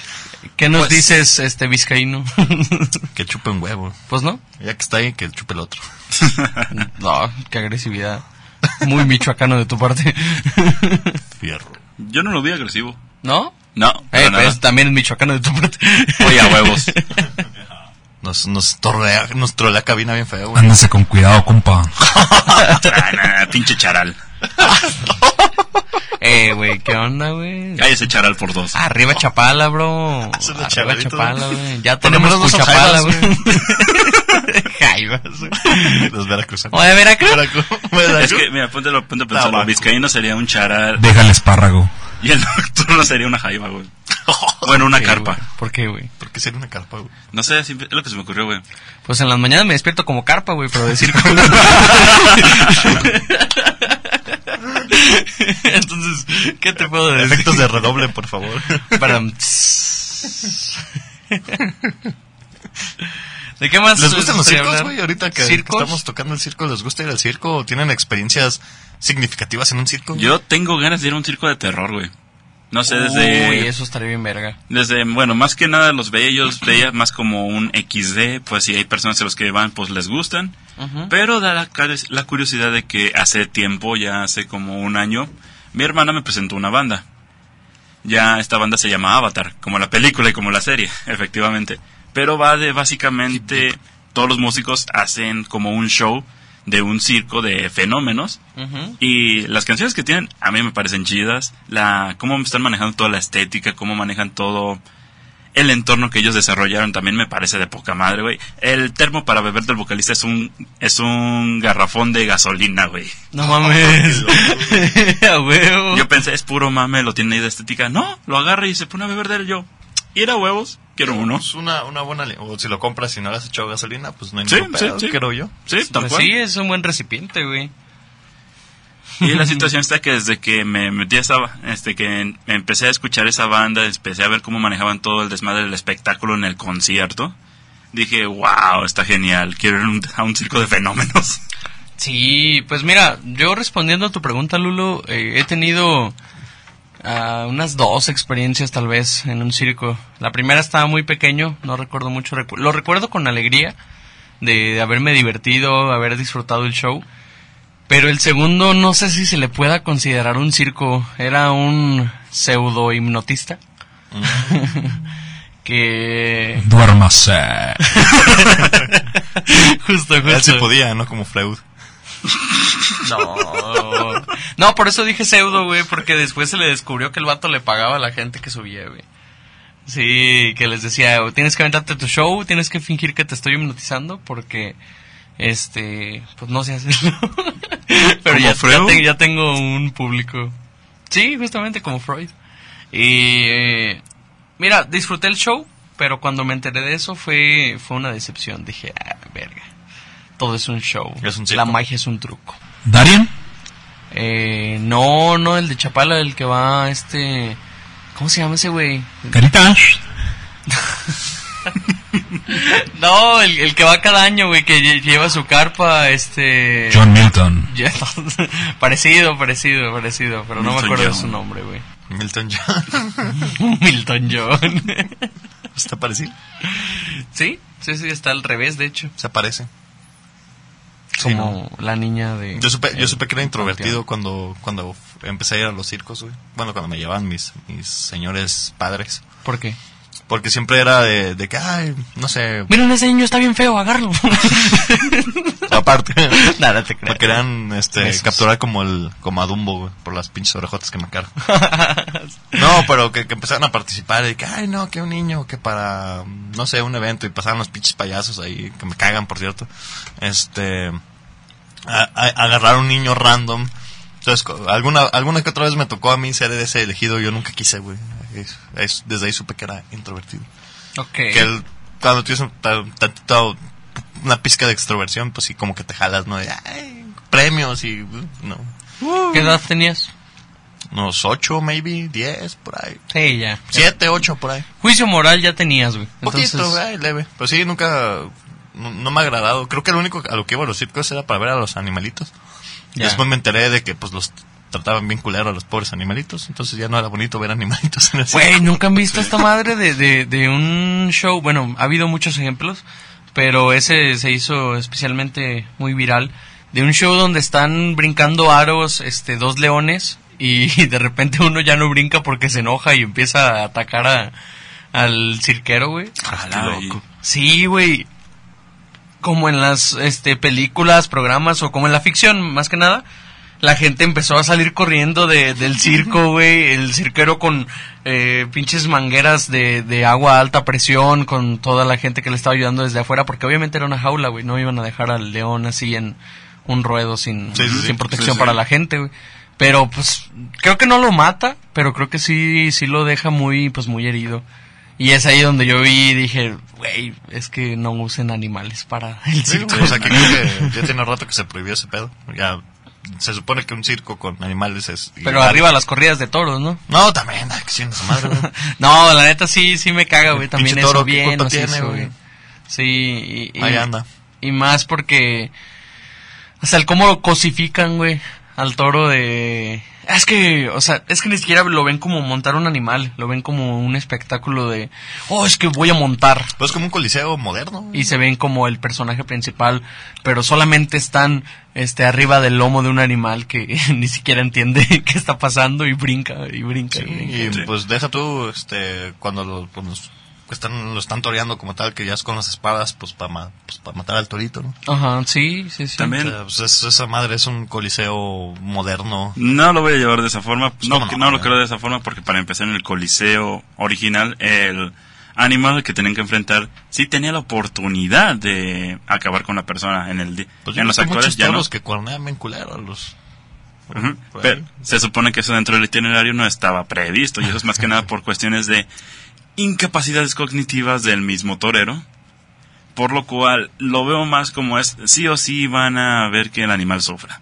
¿Qué nos Pues- dices, este vizcaíno? Que chupe un huevo. pues no. Ya que está ahí, que chupe el otro. No, qué agresividad. Muy michoacano de tu parte. Fierro. Yo no lo vi agresivo. ¿No? No, Eh, nada. pues también es michoacano de tu parte. Oye, a huevos. Nos, nos, torrea, nos trolea cabina bien feo, güey. Ándase con cuidado, compa. Ah, pinche charal. eh, güey, ¿qué onda, güey? Cállese charal por dos. Arriba Chapala, bro. Arriba Chapala, güey. Ya tenemos menos tu no son Chapala, jaivas, güey. Jaivas. Los veracruzanos. O de Veracruz. Veracruz. Es que, mira, ponte, ponte a pensarlo. Tabaco. Vizcaíno sería un charal Deja el espárrago. y el nocturno sería una jaiba, güey. Bueno, una carpa. ¿Por qué, güey? ¿Por qué sería una carpa, güey? No sé, es lo que se me ocurrió, güey. Pues en las mañanas me despierto como carpa, güey, pero de circo. Entonces, ¿qué te puedo decir? Efectos de redoble, por favor. Para... ¿De qué más? ¿Les gustan los circos, güey? Ahorita que, estamos tocando el circo, ¿les gusta ir al circo? ¿O tienen experiencias significativas en un circo? Yo tengo ganas de ir a un circo de terror, güey. No sé, desde... Uy, eso estaría bien verga. Desde, bueno, más que nada los veía, yo los veía más como un XD, pues si hay personas a los que van, pues les gustan. Pero da la, la curiosidad de que hace tiempo, ya hace como un año, mi hermana me presentó una banda. Ya esta banda se llama Avatar, como la película y como la serie, efectivamente. Pero va de básicamente, todos los músicos hacen como un show de un circo de fenómenos. Y las canciones que tienen a mí me parecen chidas. La, cómo están manejando toda la estética, cómo manejan todo el entorno que ellos desarrollaron también me parece de poca madre, güey. El termo para beber del vocalista es un, es un garrafón de gasolina, güey. No mames. Yo pensé, es puro mame, lo tiene ahí de estética. No, lo agarra y se pone a beber de él yo. Ir a huevos, quiero uno. Pues una, una buena... O si lo compras y no le has echado gasolina, pues no hay Sí, ningún pedo, sí, sí. creo yo. Sí, tal Pues cual. sí, es un buen recipiente, güey. Y la situación está que desde que me metí a esa, este, que empecé a escuchar esa banda, empecé a ver cómo manejaban todo el desmadre del espectáculo en el concierto, dije, wow, está genial, quiero ir a un, a un circo de fenómenos. Sí, pues mira, yo respondiendo a tu pregunta, Lulo, eh, he tenido ah, unas dos experiencias tal vez en un circo. La primera estaba muy pequeño, no recuerdo mucho, recu- lo recuerdo con alegría de, de haberme divertido, haber disfrutado el show. Pero el segundo no sé si se le pueda considerar un circo, era un pseudo hipnotista. que Duérmase. justo, Él sí justo. podía, ¿no? Como Freud. No. No, por eso dije pseudo, güey, porque después se le descubrió que el vato le pagaba a la gente que subía, güey. Sí, que les decía, tienes que aventarte tu show, tienes que fingir que te estoy hipnotizando porque, este, pues no sé hacerlo. Pero ¿Como ya, ya, te- ya tengo un público. Sí, justamente como Freud. Y, eh, mira, disfruté el show, pero cuando me enteré de eso fue, fue una decepción. Dije, ah, verga. Todo es un show. Es un circo. La magia es un truco. ¿Darien? Eh, no, no, el de Chapala, el que va, este... ¿Cómo se llama ese güey? Caritas. No, el, el que va cada año, güey, que lle- lleva su carpa, este... John Milton. Parecido, parecido, parecido, pero no me acuerdo de su nombre, güey. Milton John. Milton John. ¿Está parecido? sí, sí, sí, está al revés, de hecho. Se parece. Como la niña de... Yo supe, yo supe que era introvertido cuando, cuando empecé a ir a los circos, güey. Bueno, cuando me llevaban mis, mis señores padres. ¿Por qué? Porque siempre era de, de que, ay, no sé, Miren, ese niño está bien feo, agárralo. aparte. Nada, te creo. Me querían este, capturar como el como a Dumbo, güey, por las pinches orejotas que me cargo. no, pero que, que empezaron a participar y que, ay, no, que un niño, que para, no sé, un evento y pasaban los pinches payasos ahí, que me cagan, por cierto. Este, a- a- agarrar un niño random. Entonces, alguna, alguna que otra vez me tocó a mí ser ese elegido, yo nunca quise, güey. Es- es- desde ahí supe que era introvertido. Ok. Que cuando tienes un, una pizca de extroversión, pues sí, como que te jalas, ¿no? De, ay, premios y, uh, no. ¿Qué edad tenías? Unos ocho, maybe, diez, por ahí. Sí, ya. Siete, ocho, por ahí. Juicio moral ya tenías, güey. Poquito, Entonces, ay, leve. Pero sí, nunca, no, no me ha agradado. Creo que lo único a lo que iba a los circos era para ver a los animalitos. Ya. Después me enteré de que, pues, los trataban bien culero a los pobres animalitos, entonces ya no era bonito ver animalitos en el Güey, ¿nunca han visto esta madre de, de, de un show? Bueno, ha habido muchos ejemplos, pero ese se hizo especialmente muy viral. De un show donde están brincando aros, este, dos leones, y de repente uno ya no brinca porque se enoja y empieza a atacar a, al cirquero, güey. Ah. Sí, güey. Como en las este, películas, programas o como en la ficción, más que nada. La gente empezó a salir corriendo de, del circo, güey. El cirquero con eh, pinches mangueras de, de agua a alta presión, con toda la gente que le estaba ayudando desde afuera, porque obviamente era una jaula, güey. No iban a dejar al león así en un ruedo sin, Sí, sí, sí. sin protección sí. para la gente, güey. Pero pues creo que no lo mata, pero creo que sí, sí lo deja muy, pues muy herido. Y es ahí donde yo vi y dije, güey, es que no usen animales para el Sí, circo. o sea, que creo que ya tiene rato que se prohibió ese pedo. Ya se supone que un circo con animales es. Pero ilegal. arriba las corridas de toros, ¿no? No, también, que chinga su madre, güey. No, la neta sí, sí me caga, güey. También eso toro, ¿qué bien nos tiene, güey? güey. Sí, y, y- Ahí anda. y más porque... O sea, el cómo lo cosifican, güey, al toro de... Es que, o sea, es que ni siquiera lo ven como montar un animal, lo ven como un espectáculo de... Oh, es que voy a montar. Pues como un coliseo moderno. y se ven como el personaje principal, pero solamente están este arriba del lomo de un animal que ni siquiera entiende qué está pasando y brinca y brinca. Sí, y brinca. y pues deja tú, este, cuando lo, cuando están, lo están toreando como tal, que ya es con las espadas, pues para pues pa matar al torito, ¿no? Ajá, sí, sí, sí. También- O sea, pues es- esa madre es un coliseo moderno. No lo voy a llevar de esa forma. No, ¿Cómo no? no lo creo de esa forma porque para empezar en el Coliseo original, el animal que tenían que enfrentar sí tenía la oportunidad de acabar con la persona en el Pues en los actuales ya no. que cuernean bien a los... Por Pero se supone que eso dentro del itinerario no estaba previsto y eso es más que nada por cuestiones de incapacidades cognitivas del mismo torero. Por lo cual lo veo más como es, sí o sí van a ver que el animal sufra.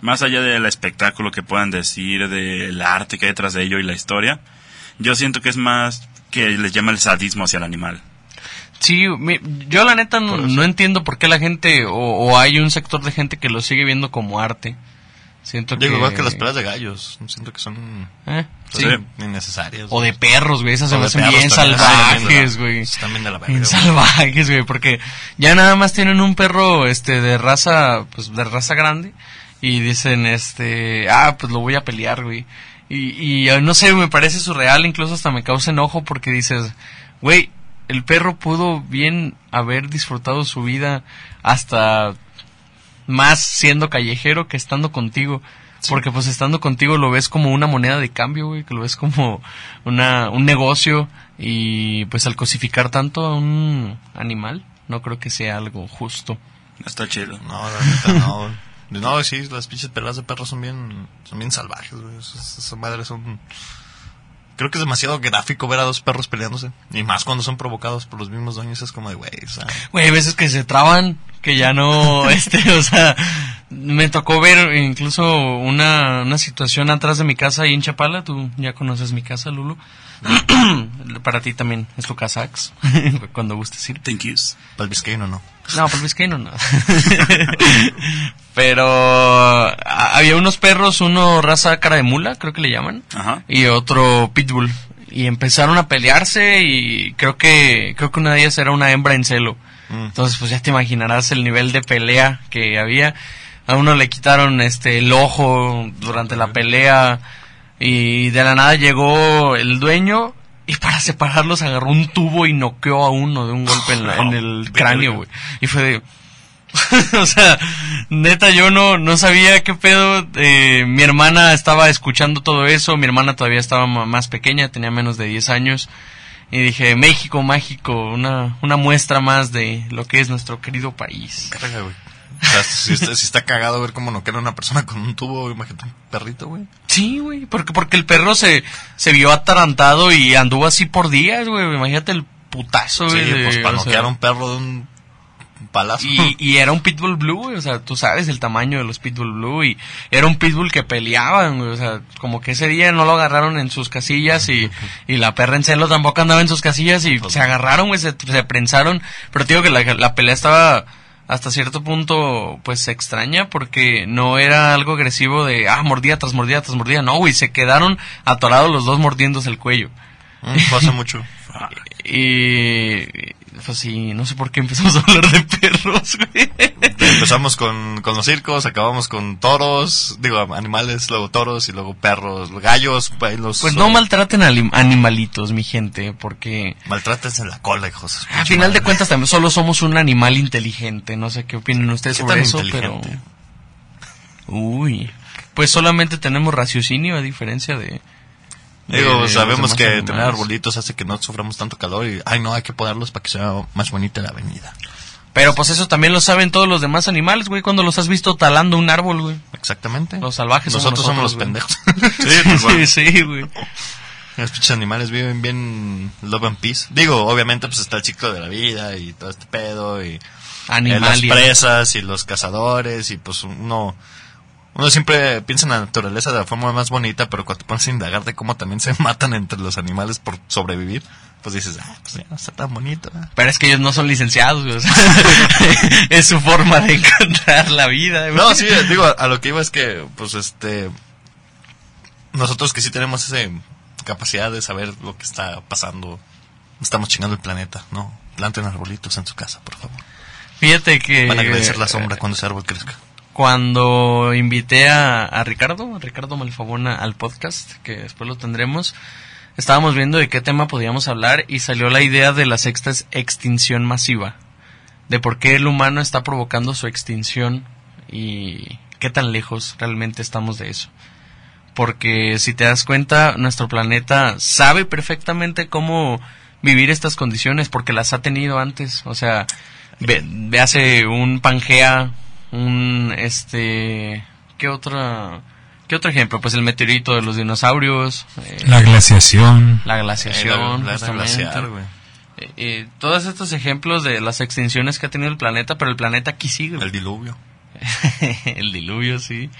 Más allá del espectáculo que puedan decir, del arte que hay detrás de ello y la historia, yo siento que es más que les llama el sadismo hacia el animal. Sí, yo la neta no, entiendo por qué la gente o, o hay un sector de gente que lo sigue viendo como arte. Siento Digo, que... igual que las peleas de gallos. Siento que son ¿Eh? pues, Sí. innecesarias. O de perros, güey, esas se me hacen bien también. salvajes, Ah, güey. Bien de la verga, Bien salvajes, güey, porque ya nada más tienen un perro, este, de raza, pues, de raza grande, y dicen, este, ah, pues lo voy a pelear, güey. Y, y eh, no sé, me parece surreal, incluso hasta me causa enojo porque dices, güey, el perro pudo bien haber disfrutado su vida hasta más siendo callejero que estando contigo. Porque pues estando contigo lo ves como una moneda de cambio, güey, que lo ves como una, un negocio y pues al cosificar tanto a un animal, no creo que sea algo justo. Está chido. No, la neta, no. No, sí, las pinches peleas de perros son bien, son bien salvajes, güey. Esas madres son... Creo que es demasiado gráfico ver a dos perros peleándose. Y más cuando son provocados por los mismos dueños. Es como de, güey, o sea... Güey, hay veces que se traban, que ya no, este, o sea, me tocó ver incluso una, una situación atrás de mi casa ahí en Chapala, tú ya conoces mi casa, Lulu. Para ti también es tu casa, Ax, cuando gustes ir. Thank yous. Para el no. No, vizcaíno no. Pero a- había unos perros, uno raza cara de mula, creo que le llaman, Ajá. y otro pitbull. Y empezaron a pelearse y creo que creo que una de ellas era una hembra en celo. Mm. Entonces, pues ya te imaginarás el nivel de pelea que había. A uno le quitaron este el ojo durante la pelea y de la nada llegó el dueño y para separarlos agarró un tubo y noqueó a uno de un golpe en, la- en el cráneo, güey. Y fue de... o sea, neta, yo no, no sabía qué pedo. eh, mi hermana estaba escuchando todo eso. Mi hermana todavía estaba más pequeña, tenía menos de 10 años. Y dije, México, mágico, una, una muestra más de lo que es nuestro querido país. Güey. O sea, si está, si está cagado ver cómo no queda una persona con un tubo, imagínate un perrito, güey. Sí, güey, porque, porque el perro se, se vio atarantado y anduvo así por días, güey. Imagínate el putazo, Sí, güey. de- pues para sea, noquear a un perro de un palazo. Y, y era un pitbull blue, güey, o sea, tú sabes el tamaño de los pitbull blue y era un pitbull que peleaban, güey, o sea, como que ese día no lo agarraron en sus casillas y, y la perra en celo tampoco andaba en sus casillas y se agarraron, güey, se, se prensaron, pero te digo que la, la pelea estaba hasta cierto punto pues se extraña porque no era algo agresivo de ah mordida tras mordida tras mordida no güey se quedaron atorados los dos mordiéndose el cuello Mm, pasa mucho. y pues sí no sé por qué empezamos a hablar de perros güey Empezamos con, con los circos, acabamos con toros, digo, animales, luego toros y luego perros, gallos, ahí los... pues no maltraten a anim- animalitos mi gente porque Maltrates en la cola, hijos. a final de cuentas también solo somos un animal inteligente no sé qué opinan ustedes ¿Qué sobre eso pero uy pues solamente tenemos raciocinio a diferencia de Digo, los sabemos que animales. tener arbolitos hace que no suframos tanto calor y, ay, no, hay que ponerlos para que sea más bonita la avenida. Pero pues eso también lo saben todos los demás animales, güey, cuando los has visto talando un árbol, güey. Exactamente. Los salvajes somos Nosotros somos los nosotros, pendejos. Sí, cual. Sí, sí, güey. Los pinches animales viven bien love and peace. Digo, obviamente pues está el ciclo de la vida y todo este pedo y eh, las presas y los cazadores y pues uno uno siempre piensa en la naturaleza de la forma más bonita, pero cuando te pones a indagar de cómo también se matan entre los animales por sobrevivir, pues dices, ah, pues ya no está tan bonito. ¿eh?". Pero es que ellos no son licenciados, güey. o sea, es su forma de encontrar la vida, güey. No, sí, digo, a, lo que iba es que, pues, este, nosotros que sí tenemos esa capacidad de saber lo que está pasando, estamos chingando el planeta, ¿no? Planten arbolitos en su casa, por favor. Fíjate que... Van a agradecer la sombra cuando ese árbol crezca. Cuando invité a, Ricardo, a Ricardo Malfabona, al podcast, que después lo tendremos, estábamos viendo de qué tema podíamos hablar y salió la idea de la sexta extinción masiva. De por qué el humano está provocando su extinción y qué tan lejos realmente estamos de eso. Porque si te das cuenta, nuestro planeta sabe perfectamente cómo vivir estas condiciones porque las ha tenido antes. O sea, ve, hace un Pangea, un este, ¿qué otra, qué otro ejemplo? Pues el meteorito de los dinosaurios, eh, La glaciación. la Eh, glaciación, la- la justamente. glaciar. Eh, eh, todos estos ejemplos de las extinciones que ha tenido el planeta, pero el planeta aquí sigue. El diluvio. el diluvio, sí.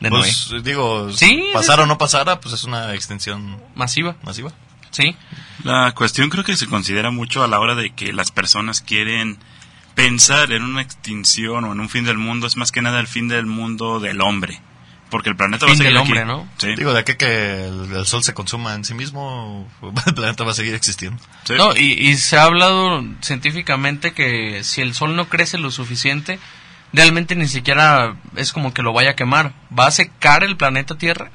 De Pues, digo, Sí, pasara o no pasara, pues es una extensión Noé. Masiva, masiva. sí. La cuestión creo que se considera mucho a la hora de que las personas quieren pensar en una extinción o en un fin del mundo, es más que nada el fin del mundo del hombre. Porque el planeta va a Fin seguir del aquí. hombre, ¿no? Sí. Digo, de aquí que el, el sol se consuma en sí mismo, el planeta va a seguir existiendo. sí. No, y, y se ha hablado científicamente que si el sol no crece lo suficiente, realmente ni siquiera es como que lo vaya a quemar. Va a secar el planeta Tierra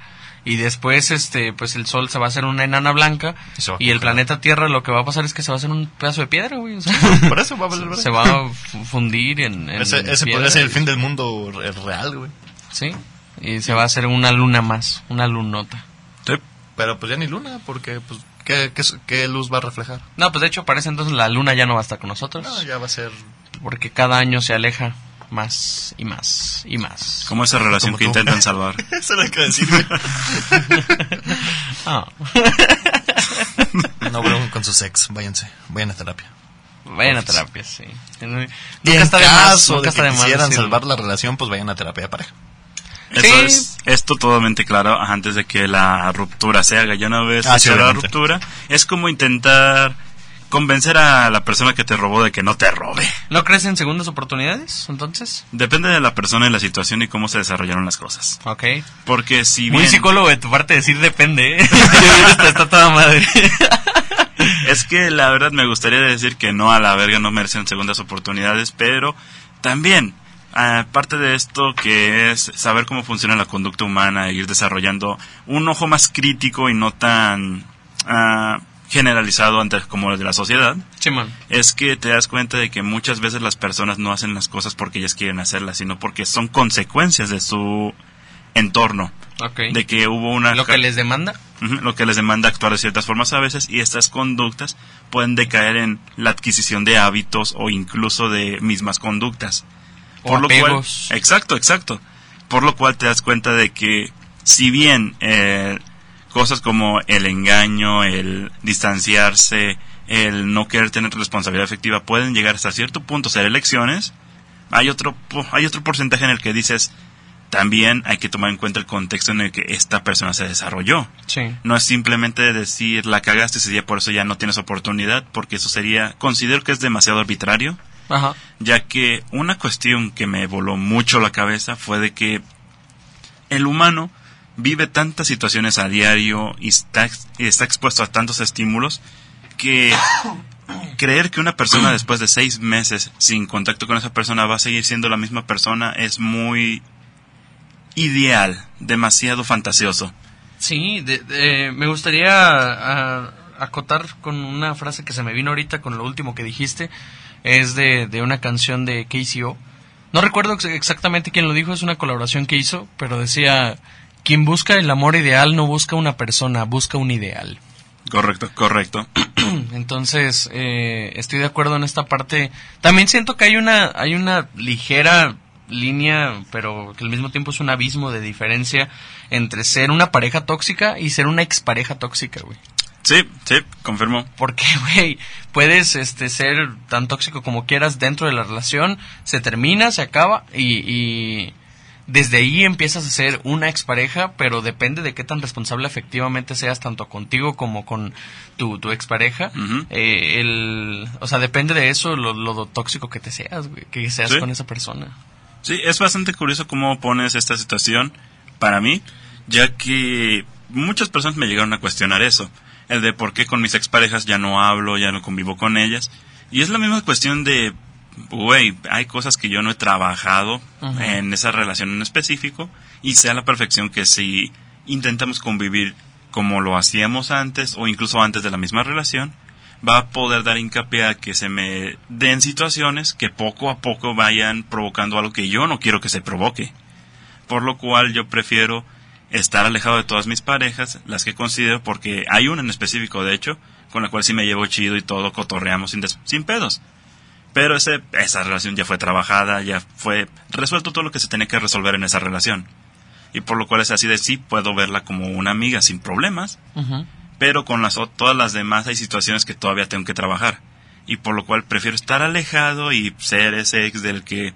y después este pues el sol se va a hacer una enana blanca Y el planeta Tierra lo que va a pasar es que se va a hacer un pedazo de piedra, güey. o sea, Por eso va a se va a fu- fundir en, en Ese, ese podría ser el fin del mundo re- real, güey. Sí, y se va a hacer una luna más, una lunota. Sí. Pero pues ya ni luna, porque pues ¿qué, qué, qué luz va a reflejar? No, pues de hecho parece entonces la luna ya no va a estar con nosotros. No, ya va a ser... porque cada año se aleja más y más y más. Como esa relación Como que tú. intentan salvar. Eso era lo que decir. Ah. No vuelvan con su sex, váyanse, vayan a terapia. Vayan a terapia, sí. Y Nunca en está de más, nunca de está que de más quisieran decirlo. salvar la relación, pues vayan a terapia de pareja. Eso Sí. es, es totalmente claro antes de que la ruptura se haga. Ya una vez Ah, sí, la ruptura, es como intentar convencer a la persona que te robó de que no te robe. ¿No crees en segundas oportunidades, entonces? Depende de la persona y la situación y cómo se desarrollaron las cosas. Ok. Porque si Muy bien psicólogo de tu parte decir depende, ¿eh? está, está toda madre. es que la verdad me gustaría decir que no a la verga no merecen segundas oportunidades, pero también aparte de esto que es saber cómo funciona la conducta humana e ir desarrollando un ojo más crítico y no tan ah, generalizado ante como el de la sociedad, es que te das cuenta de que muchas veces las personas no hacen las cosas porque ellas quieren hacerlas, sino porque son consecuencias de su entorno, de que hubo una Lo que les demanda. Lo que les demanda actuar de ciertas formas a veces y estas conductas pueden decaer en la adquisición de hábitos o incluso de mismas conductas. O apegos. cual, exacto, exacto. Por lo cual te das cuenta de que si bien eh, cosas como el engaño, el distanciarse, el no querer tener responsabilidad efectiva pueden llegar hasta cierto punto a ser elecciones, hay otro hay otro porcentaje en el que dices también hay que tomar en cuenta el contexto en el que esta persona se desarrolló. Sí. No es simplemente decir la cagaste ese día, por eso ya no tienes oportunidad, porque eso sería, considero que es demasiado arbitrario Ajá. ya que una cuestión que me voló mucho la cabeza fue de que el humano vive tantas situaciones a diario y está, está expuesto a tantos estímulos que creer que una persona después de seis meses sin contacto con esa persona va a seguir siendo la misma persona es muy ideal, demasiado fantasioso. Sí, me gustaría acotar con una frase que se me vino ahorita con lo último que dijiste. Es de, de una canción de KCO. No recuerdo ex- exactamente quién lo dijo, es una colaboración que hizo, pero decía, quien busca el amor ideal no busca una persona, busca un ideal. Correcto, correcto. Entonces, eh, estoy de acuerdo en esta parte. También siento que hay una, hay una ligera línea, pero que al mismo tiempo es un abismo de diferencia entre ser una pareja tóxica y ser una expareja tóxica, güey. Sí, sí, confirmo. Porque, güey, puedes este, ser tan tóxico como quieras dentro de la relación, se termina, se acaba y, y desde ahí empiezas a ser una expareja, pero depende de qué tan responsable efectivamente seas tanto contigo como con tu, tu expareja. Eh, el, o sea, depende de eso lo, lo tóxico que te seas, güey, que seas Sí. con esa persona. Sí, es bastante curioso cómo pones esta situación para mí, ya que muchas personas me llegaron a cuestionar eso, el de por qué con mis exparejas ya no hablo, ya no convivo con ellas, y es la misma cuestión de, güey, hay cosas que yo no he trabajado en esa relación en específico, y sea la perfección que si intentamos convivir como lo hacíamos antes, o incluso antes de la misma relación, va a poder dar hincapié a que se me den situaciones que poco a poco vayan provocando algo que yo no quiero que se provoque. Por lo cual yo prefiero estar alejado de todas mis parejas, las que considero, porque hay una en específico, de hecho, con la cual sí me llevo chido y todo, cotorreamos sin, sin pedos. Pero ese, esa relación ya fue trabajada, ya fue resuelto todo lo que se tenía que resolver en esa relación. Y por lo cual es así de sí, puedo verla como una amiga sin problemas, Ujú. pero con las, todas las demás hay situaciones que todavía tengo que trabajar. Y por lo cual prefiero estar alejado y ser ese ex del que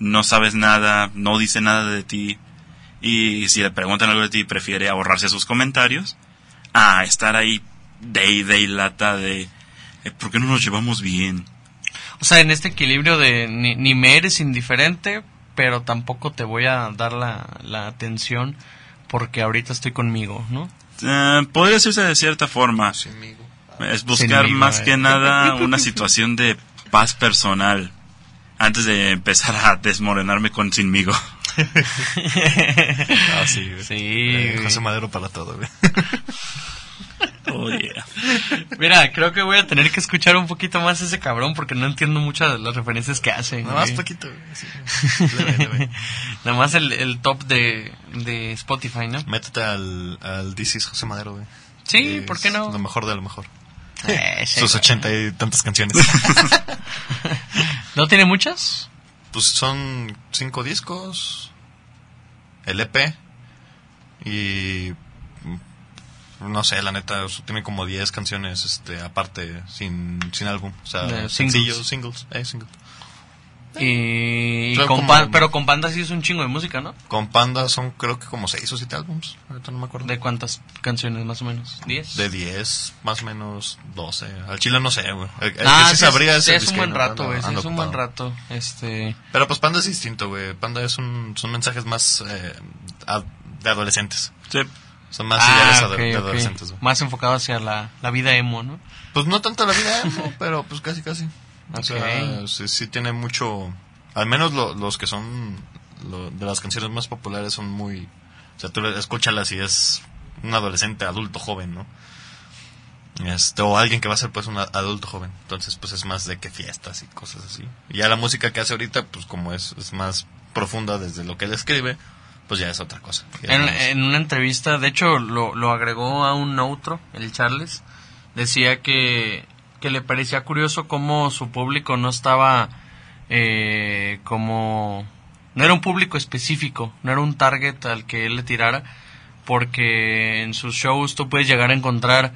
no sabes nada, no dice nada de ti. Y si le preguntan algo de ti, prefiere ahorrarse sus comentarios a estar ahí de y de y lata de eh, ¿por qué no nos llevamos bien? O sea, en este equilibrio de ni, ni me eres indiferente, pero tampoco te voy a dar la, la atención porque ahorita estoy conmigo, ¿no? Eh, podría decirse de cierta forma. Es buscar más eh. que nada una situación de paz personal antes de empezar a desmoronarme con sinmigo. Ah, sí, güey. Sí, Eh, güey. José Madero para todo, güey. Oh, yeah. Mira, creo que voy a tener que escuchar un poquito más ese cabrón porque no entiendo muchas de las referencias que hace. Nada más poquito, sí. Leve, leve. Nada más el, el top de, de Spotify, ¿no? Métete al, al This is José Madero, güey. Sí, Es ¿por qué no? Lo mejor de lo mejor. Eh, sí, Sus ochenta y tantas canciones. ¿No tiene muchas? pues son cinco discos, el EP y no sé, la neta, tiene como 10 canciones este aparte sin, sin álbum, o sea, De sencillos, singles, eh, singles. Y con Pan- pero con Panda sí es un chingo de música, ¿no? Con Panda son creo que como 6 o 7 álbums, ahorita no me acuerdo. ¿De cuántas canciones más o menos? ¿Diez? De 10, más o menos 12. Al chile no sé, güey. Ah, sí sabría el es un buen rato, güey. es un buen rato. Este. Pero pues Panda es distinto, güey. Panda es un, son mensajes más eh, de adolescentes. Sí. Son más ideales Ah, ado- ok, de ok. adolescentes. Más enfocado hacia la, la vida emo, ¿no? Pues no tanto la vida emo, pero pues casi casi. O sea, sí, sí tiene mucho... Al menos lo- los que son... lo- de las canciones más populares son muy... O sea, tú escúchalas y es un adolescente, adulto, joven, ¿no? Este, o alguien que va a ser pues un adulto joven. Entonces pues es más de que fiestas y cosas así. Y ya la música que hace ahorita pues como es, es más profunda desde lo que él escribe, pues ya es otra cosa. En, una entrevista, de hecho, lo, lo agregó a un outro, el Charles. Decía que, que le parecía curioso cómo su público no estaba eh, como... No era un público específico, no era un target al que él le tirara, porque en sus shows tú puedes llegar a encontrar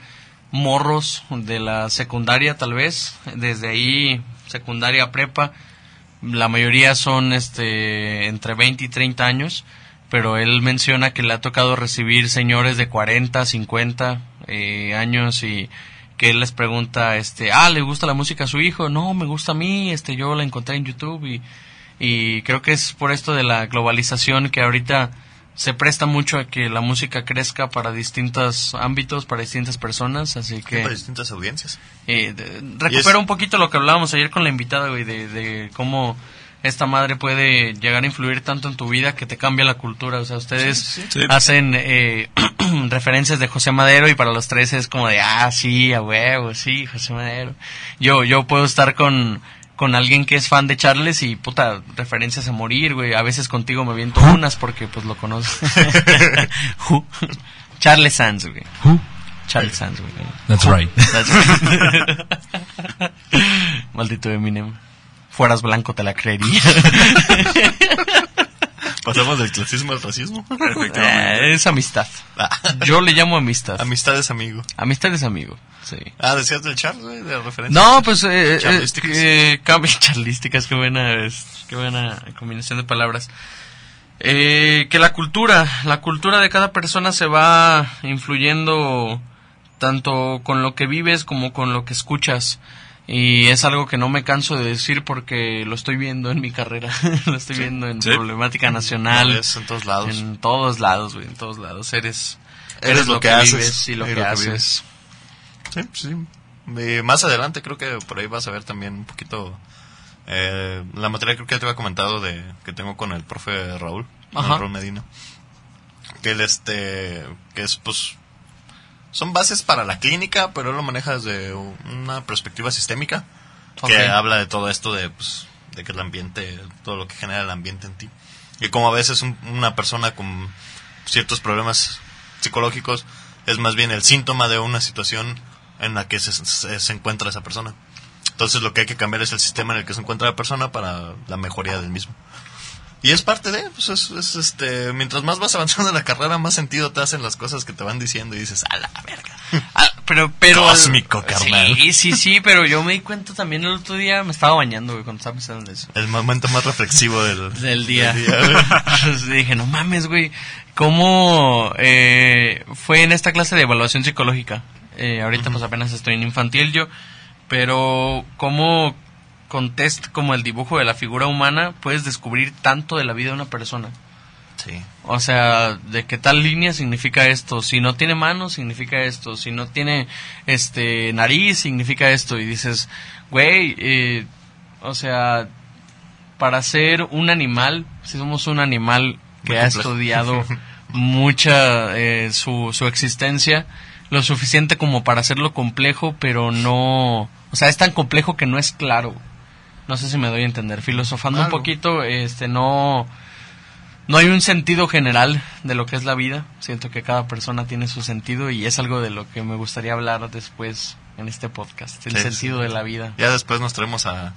morros de la secundaria tal vez, desde ahí secundaria prepa, la mayoría son este entre 20 y 30 años, pero él menciona que le ha tocado recibir señores de 40, 50 eh, años y que él les pregunta, este, ah, ¿le gusta la música a su hijo? No, me gusta a mí, este, yo la encontré en YouTube y, y creo que es por esto de la globalización que ahorita se presta mucho a que la música crezca para distintos ámbitos, para distintas personas, así que... Para distintas audiencias. Eh, de- recupero un poquito lo que hablábamos ayer con la invitada, güey, de, de cómo esta madre puede llegar a influir tanto en tu vida que te cambia la cultura. O sea, ustedes Sí. hacen eh, referencias de José Madero y para los tres es como de, ah, sí, a huevo, sí, José Madero. Yo, yo puedo estar con, con alguien que es fan de Charles y, puta, referencias a morir, güey. A veces contigo me viento unas porque, pues, lo conozco. Who? Charles Sands, güey. Who? Charles Sands, güey. That's right. That's right. Maldito Eminem. Fueras blanco te la creería. Pasamos del clasismo al racismo. Eh, es amistad. Yo le llamo amistad. Amistad es amigo. Amistad es amigo. Sí. Ah, decías del Charles, de referencia. No, pues eh, eh, Charlísticas. eh, cambio- charlísticas, qué buena, es- qué buena combinación de palabras. Eh, que la cultura, la cultura de cada persona se va influyendo tanto con lo que vives como con lo que escuchas. Y es algo que no me canso de decir porque lo estoy viendo en mi carrera, lo estoy viendo en Sí. problemática nacional, ves en todos lados. en todos lados, güey, en todos lados. Eres, Eres lo que haces vives y lo que lo que haces. vives. Sí, sí. Y más adelante creo que por ahí vas a ver también un poquito eh, la materia creo que ya te había comentado de que tengo con el profe Raúl, Ajá. Raúl Medina. Que él este que es pues son bases para la clínica, pero él lo maneja desde una perspectiva sistémica que habla de todo esto de pues de que el ambiente, todo lo que genera el ambiente en ti. Y como a veces un- una persona con ciertos problemas psicológicos es más bien el síntoma de una situación en la que se, se- se encuentra esa persona. Entonces lo que hay que cambiar es el sistema en el que se encuentra la persona para la mejoría del mismo. Y es parte de, pues es, es, este, mientras más vas avanzando en la carrera, más sentido te hacen las cosas que te van diciendo y dices, a la verga. Ah, pero, pero. Cósmico, carnal. Sí, sí, sí, pero yo me di cuenta también el otro día, me estaba bañando, güey, cuando estaba pensando en eso. El momento más reflexivo del, Del día. del día, güey. Entonces dije, no mames, güey, ¿cómo eh, fue en esta clase de evaluación psicológica? Eh, ahorita pues apenas estoy en infantil yo, pero ¿cómo con test como el dibujo de la figura humana puedes descubrir tanto de la vida de una persona? Sí. O sea, de que tal línea significa esto, si no tiene manos significa esto, si no tiene este nariz significa esto y dices, güey, eh, o sea, para ser un animal, si somos un animal que Muy ha complejo. estudiado mucha eh, su, su existencia, lo suficiente como para hacerlo complejo, pero no, o sea, es tan complejo que no es claro. No sé si me doy a entender. Filosofando un poquito, este, no, no hay un sentido general de lo que es la vida. Siento que cada persona tiene su sentido y es algo de lo que me gustaría hablar después en este podcast. El Sí, sentido sí. de la vida. Ya después nos traemos a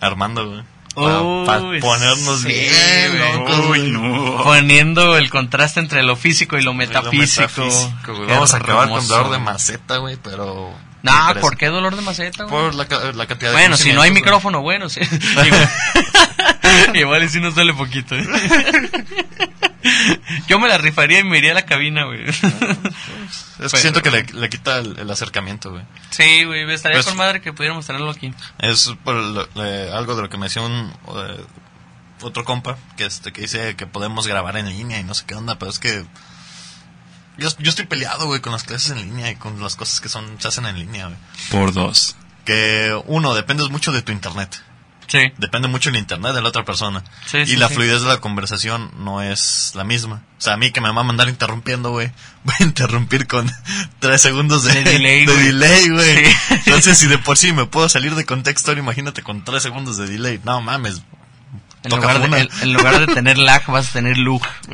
Armando, güey. Para, ponernos sí, bien locos, Uy, no. Poniendo el contraste entre lo físico y lo metafísico. metafísico, güey. Qué Vamos a acabar con dolor de maceta, güey, pero... No, interesa. ¿por qué dolor de maceta? güey? Por la, la cantidad de... Bueno, si no hay micrófono, bueno, sí. Igual, igual y si nos duele poquito. ¿eh? Yo me la rifaría y me iría a la cabina, güey. güey. Es que siento que le, le quita el, el acercamiento, güey. Sí, güey, estaría Pues- con madre que pudiéramos tenerlo aquí. Es por lo- le- algo de lo que me decía un... eh, otro compa, que este que dice que podemos grabar en línea y no sé qué onda, pero es que... Yo, yo estoy peleado, güey, con las clases en línea y con las cosas que son se hacen en línea, güey. Por dos. Que uno, dependes mucho de tu internet. Sí. Depende mucho el internet de la otra persona. Sí, y sí, la sí. fluidez de la conversación no es la misma. O sea, a mí que me va a mandar interrumpiendo, güey. Voy a interrumpir con tres segundos de, De delay, de güey. delay, güey. Sí. Entonces, si de por sí me puedo salir de contexto, ahora imagínate con tres segundos de delay. No mames. En lugar, de, una. en, en lugar de tener lag, vas a tener lug.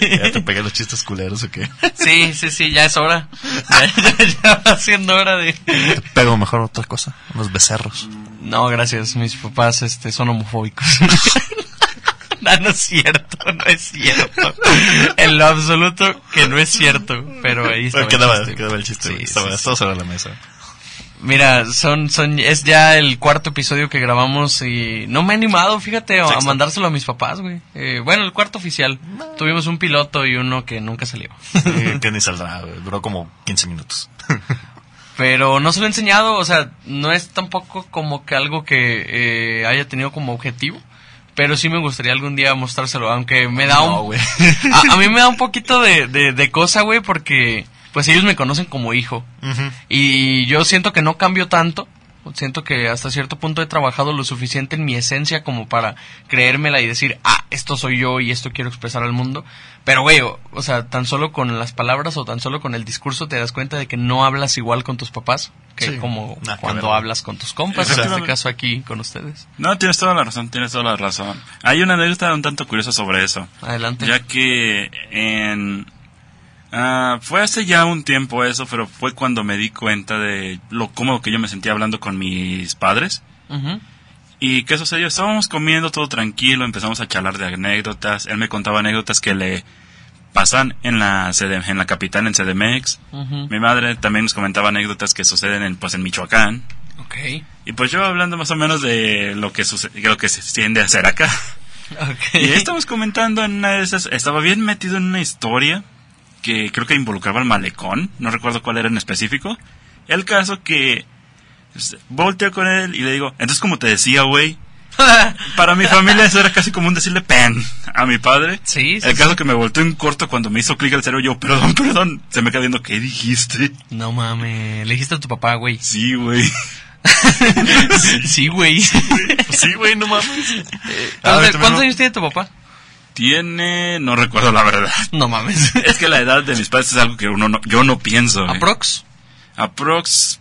Ya te pegué los chistes culeros o qué. Sí, sí, sí, ya es hora. Ya, ya, ya va siendo hora de... Te pego mejor otra cosa. Unos becerros. No, gracias, mis papás este, son homofóbicos. no, no es cierto, no es cierto. En lo absoluto que no es cierto, pero ahí está. Quedaba, quedaba el chiste, Sí. Estaba, sí, sobre la mesa. Mira, son, son, es ya el cuarto episodio que grabamos y no me he animado, fíjate, a- mandárselo a mis papás, güey. Eh, bueno, el cuarto oficial. Tuvimos un piloto y uno que nunca salió. Que ni saldrá. Duró como 15 minutos. Pero no se lo he enseñado, o sea, no es tampoco como que algo que eh, haya tenido como objetivo. Pero sí me gustaría algún día mostrárselo, aunque me da No, un... A, a mí me da un poquito de, de, de cosa, güey, porque pues ellos me conocen como hijo. Y yo siento que no cambio tanto. Siento que hasta cierto punto he trabajado lo suficiente en mi esencia como para creérmela y decir, ah, esto soy yo y esto quiero expresar al mundo. Pero, güey, o, o sea, tan solo con las palabras o tan solo con el discurso te das cuenta de que no hablas igual con tus papás que Sí, como cuando hablas con tus compas, en este caso aquí con ustedes. No, tienes toda la razón, tienes toda la razón. Hay una anécdota un tanto curiosa sobre eso. Adelante. Ya que en... ah, fue hace ya un tiempo eso, pero fue cuando me di cuenta de lo cómodo que yo me sentía hablando con mis padres. Ujú. ¿Y qué sucedió? Estábamos comiendo todo tranquilo, empezamos a charlar de anécdotas. Él me contaba anécdotas que le pasan en la, CD en la capital, en CDMX. Mi madre también nos comentaba anécdotas que suceden en, pues, en Michoacán. Y pues yo hablando más o menos de lo que, suce- de lo que se tiende a hacer acá. Y ahí estamos comentando en una de esas, estaba bien metido en una historia que creo que involucraba al malecón, no recuerdo cuál era en específico. El caso que este, volteo con él y le digo, entonces como te decía, güey, para mi familia eso era casi como un decirle pen a mi padre. Sí, sí, El caso sí. que me volteó en corto cuando me hizo clic el cerebro, yo, perdón, perdón, se me queda viendo, ¿qué dijiste? No mames, le dijiste a tu papá, güey. Sí, güey. sí, güey. Sí, güey, no mames. ¿Cuántos, ahorita cuántos mismo- años tiene tu papá? Tiene, no recuerdo la verdad. No mames. Es que la edad de mis padres es algo que uno no, yo no pienso. eh. ¿Aprox? Aprox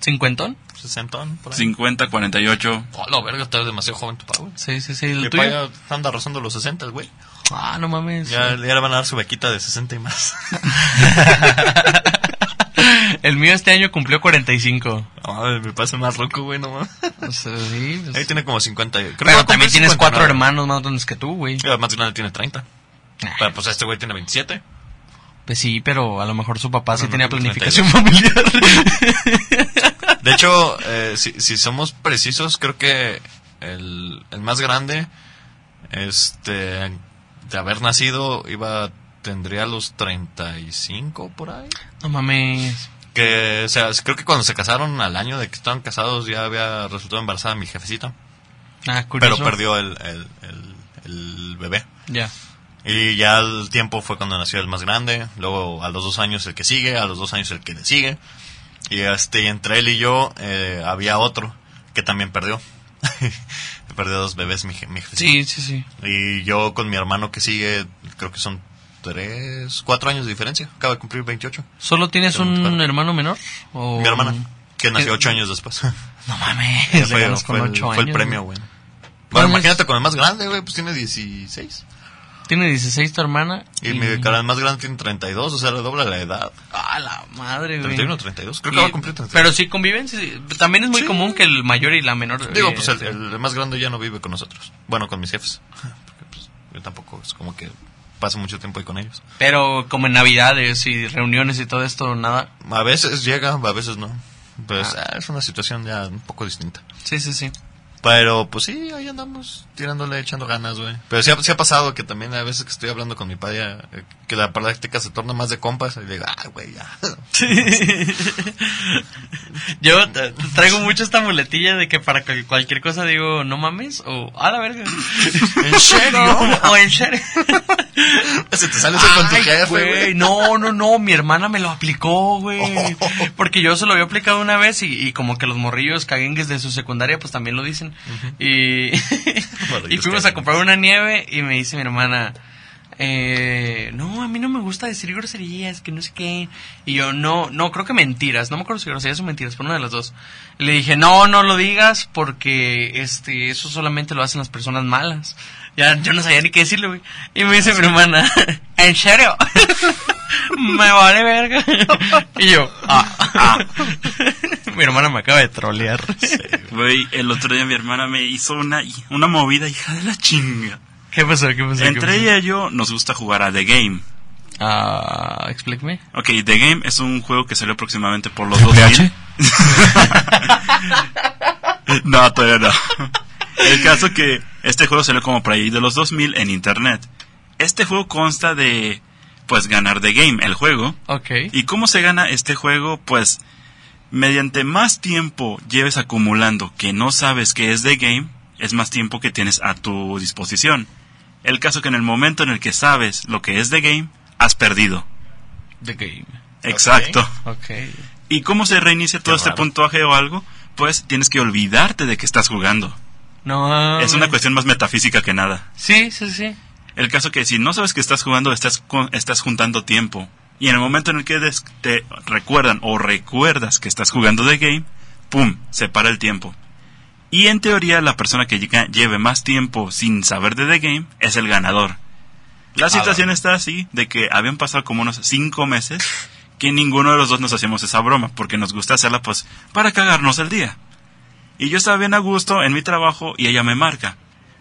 ¿Cincuentón? Sesentón, por ahí. 50, 48. Oh, la verga, estás demasiado joven tu papá, güey. Sí, sí, sí. ¿El Mi tuyo? papá ya anda rozando los 60, güey. Ah, no mames. Ya, ya le van a dar su bequita de 60 y más. El mío este año cumplió 45. Ay, me pasa más roco, güey, no mames. O sea, sí, pues- Ahí tiene como 50. Creo que Pero a también tienes 59. cuatro hermanos más grandes que tú, güey. El más grande tiene 30. Ah. Pero pues este güey tiene 27. Pues sí, pero a lo mejor su papá sí tenía no, planificación familiar. De hecho, eh, si, si somos precisos, creo que el, el más grande, este, de haber nacido, iba, tendría los 35 por ahí. no mames. Que, o sea, creo que cuando se casaron, al año de que estaban casados, ya había resultado embarazada mi jefecita. Ah, curioso. Pero perdió el, el, el, el bebé. Ya. Y ya al tiempo fue cuando nació el más grande, luego a los dos años el que sigue, a los dos años el que le sigue. Y este, entre él y yo eh, había otro que también perdió. perdió dos bebés mi, mi jefe. Sí, sí, sí. Y yo con mi hermano que sigue, creo que son tres, cuatro años de diferencia. Acaba de cumplir 28. ¿Solo tienes un hermano menor? O... Mi hermana, que nació ocho años después. No mames. fue, le ganas con fue el, fue premio, güey. güey. ¿Cuál Bueno, imagínate con el más grande, güey, pues tiene 16. Tiene 16 tu hermana. Y mi cara más grande tiene 32, o sea, le dobla la edad. Ah, la madre, güey. 31 32. Creo Y- que va a cumplir 32. Pero sí conviven. sí, También es muy Sí. común que el mayor y la menor. Digo, eh, pues el, el más grande ya no vive con nosotros. Bueno, con mis jefes. Porque pues yo tampoco es como que paso mucho tiempo ahí con ellos. Pero como en Navidades y reuniones y todo esto, nada. A veces llega, a veces no. Pues Ah. ah, es una situación ya un poco distinta. Sí, sí, sí. Pero pues sí, ahí andamos tirándole, echando ganas, güey. Pero sí ha, sí ha pasado que también a veces que estoy hablando con mi padre, eh, que la práctica se torna más de compas. Y digo, ah, güey, ya. Yo traigo mucho esta muletilla de que para cualquier cosa digo, no mames, o a la verga. ¿En serio? o en serio. Se te sale eso con tu jefe, güey. No, no, no, mi hermana me lo aplicó, güey. Porque yo se lo había aplicado una vez y, y como que los morrillos caguengues de su secundaria pues también lo dicen. Y, y fuimos a comprar una nieve y me dice mi hermana, eh, no, a mí no me gusta decir groserías, que no sé qué. Y yo, no, no, creo que mentiras, no me acuerdo si groserías o mentiras, pero una de las dos. Le dije, no, no lo digas porque este, eso solamente lo hacen las personas malas. Ya, yo no sabía ni qué decirle, güey. Y me dice mi hermana, ¿en serio? me vale verga. y yo, ah, ah. mi hermana me acaba de trolear. Güey, el otro día mi hermana me hizo una, una movida hija de la chinga. ¿Qué pasó? ¿Qué pasó? ¿Qué Entre pasó? ella y yo nos gusta jugar a The Game. Ah, explícame. Ok, The Game es un juego que salió aproximadamente por los 2000. no, todavía no. El caso que este juego salió como por ahí de los 2000 en internet. Este juego consta de, pues, ganar de game, el juego. Ok. ¿Y cómo se gana este juego? Pues, mediante más tiempo lleves acumulando que no sabes que es de game, es más tiempo que tienes a tu disposición. El caso que en el momento en el que sabes lo que es de game, has perdido. The game. Exacto. Ok. ¿Y cómo se reinicia todo Qué este raro. puntuaje o algo? Pues tienes que olvidarte de que estás jugando. No. Es una cuestión más metafísica que nada. Sí, sí, sí. El caso que si no sabes que estás jugando, estás, estás juntando tiempo. Y en el momento en el que te recuerdan o recuerdas que estás jugando de game, ¡pum! Se para el tiempo. Y en teoría, la persona que lleve más tiempo sin saber de The Game es el ganador. La situación está así, de que habían pasado como unos cinco meses que ninguno de los dos nos hacíamos esa broma, porque nos gusta hacerla pues para cagarnos el día. Y yo estaba bien a gusto en mi trabajo y ella me marca.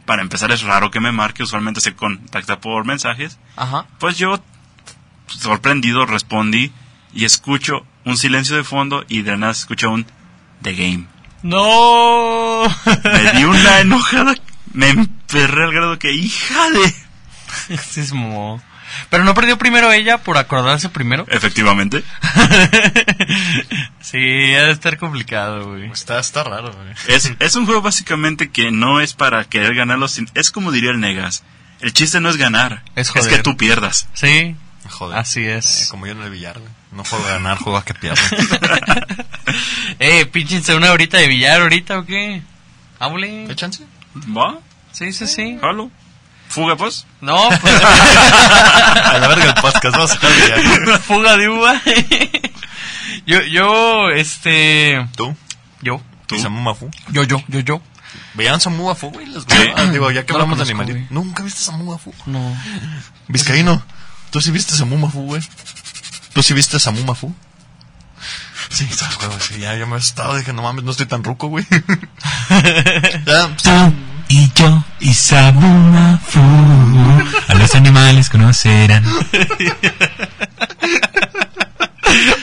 Para empezar es raro que me marque, usualmente se contacta por mensajes. Ajá. Pues yo, sorprendido, respondí y escucho un silencio de fondo y de nada escucho un The Game. No. Me di una enojada, me emperré al grado que, hija de... Es mo- Pero no perdió primero ella por acordarse primero. Efectivamente. sí, ha de estar complicado, güey. Está, está raro, güey. Es, es un juego básicamente que no es para querer ganarlo, sin- es como diría el Negas. El chiste no es ganar, Es que tú pierdas. Sí, Joder. así Eh, es. como yo en el billar, güey. No juego a ganar, juego a que pierda. Eh, pínchense una horita de billar ahorita o qué? Hable. ¿Qué chance? ¿Va? Sí, sí, sí. ¿Jalo? ¿Fuga pues? No, pues, A la verga el podcast, vamos a fuga de uva. yo, yo, este, ¿Tú? yo, ¿Tú? ¿Y Samu Mafu? yo, yo, yo, yo. ¿Veían Samu Mafu, güey? Les Sí. Ah, Digo, ya que No hablamos de animalitos. ¿Nunca viste Samu Mafu? No. Vizcaíno, ¿tú sí viste Samu Mafu, güey? ¿Tú sí viste Samu Mafu? Sí, sí, ya, ya me he estado, dije, no mames, no estoy tan ruco, güey. ya, pues, y yo y Sabumafu a los animales conocerán.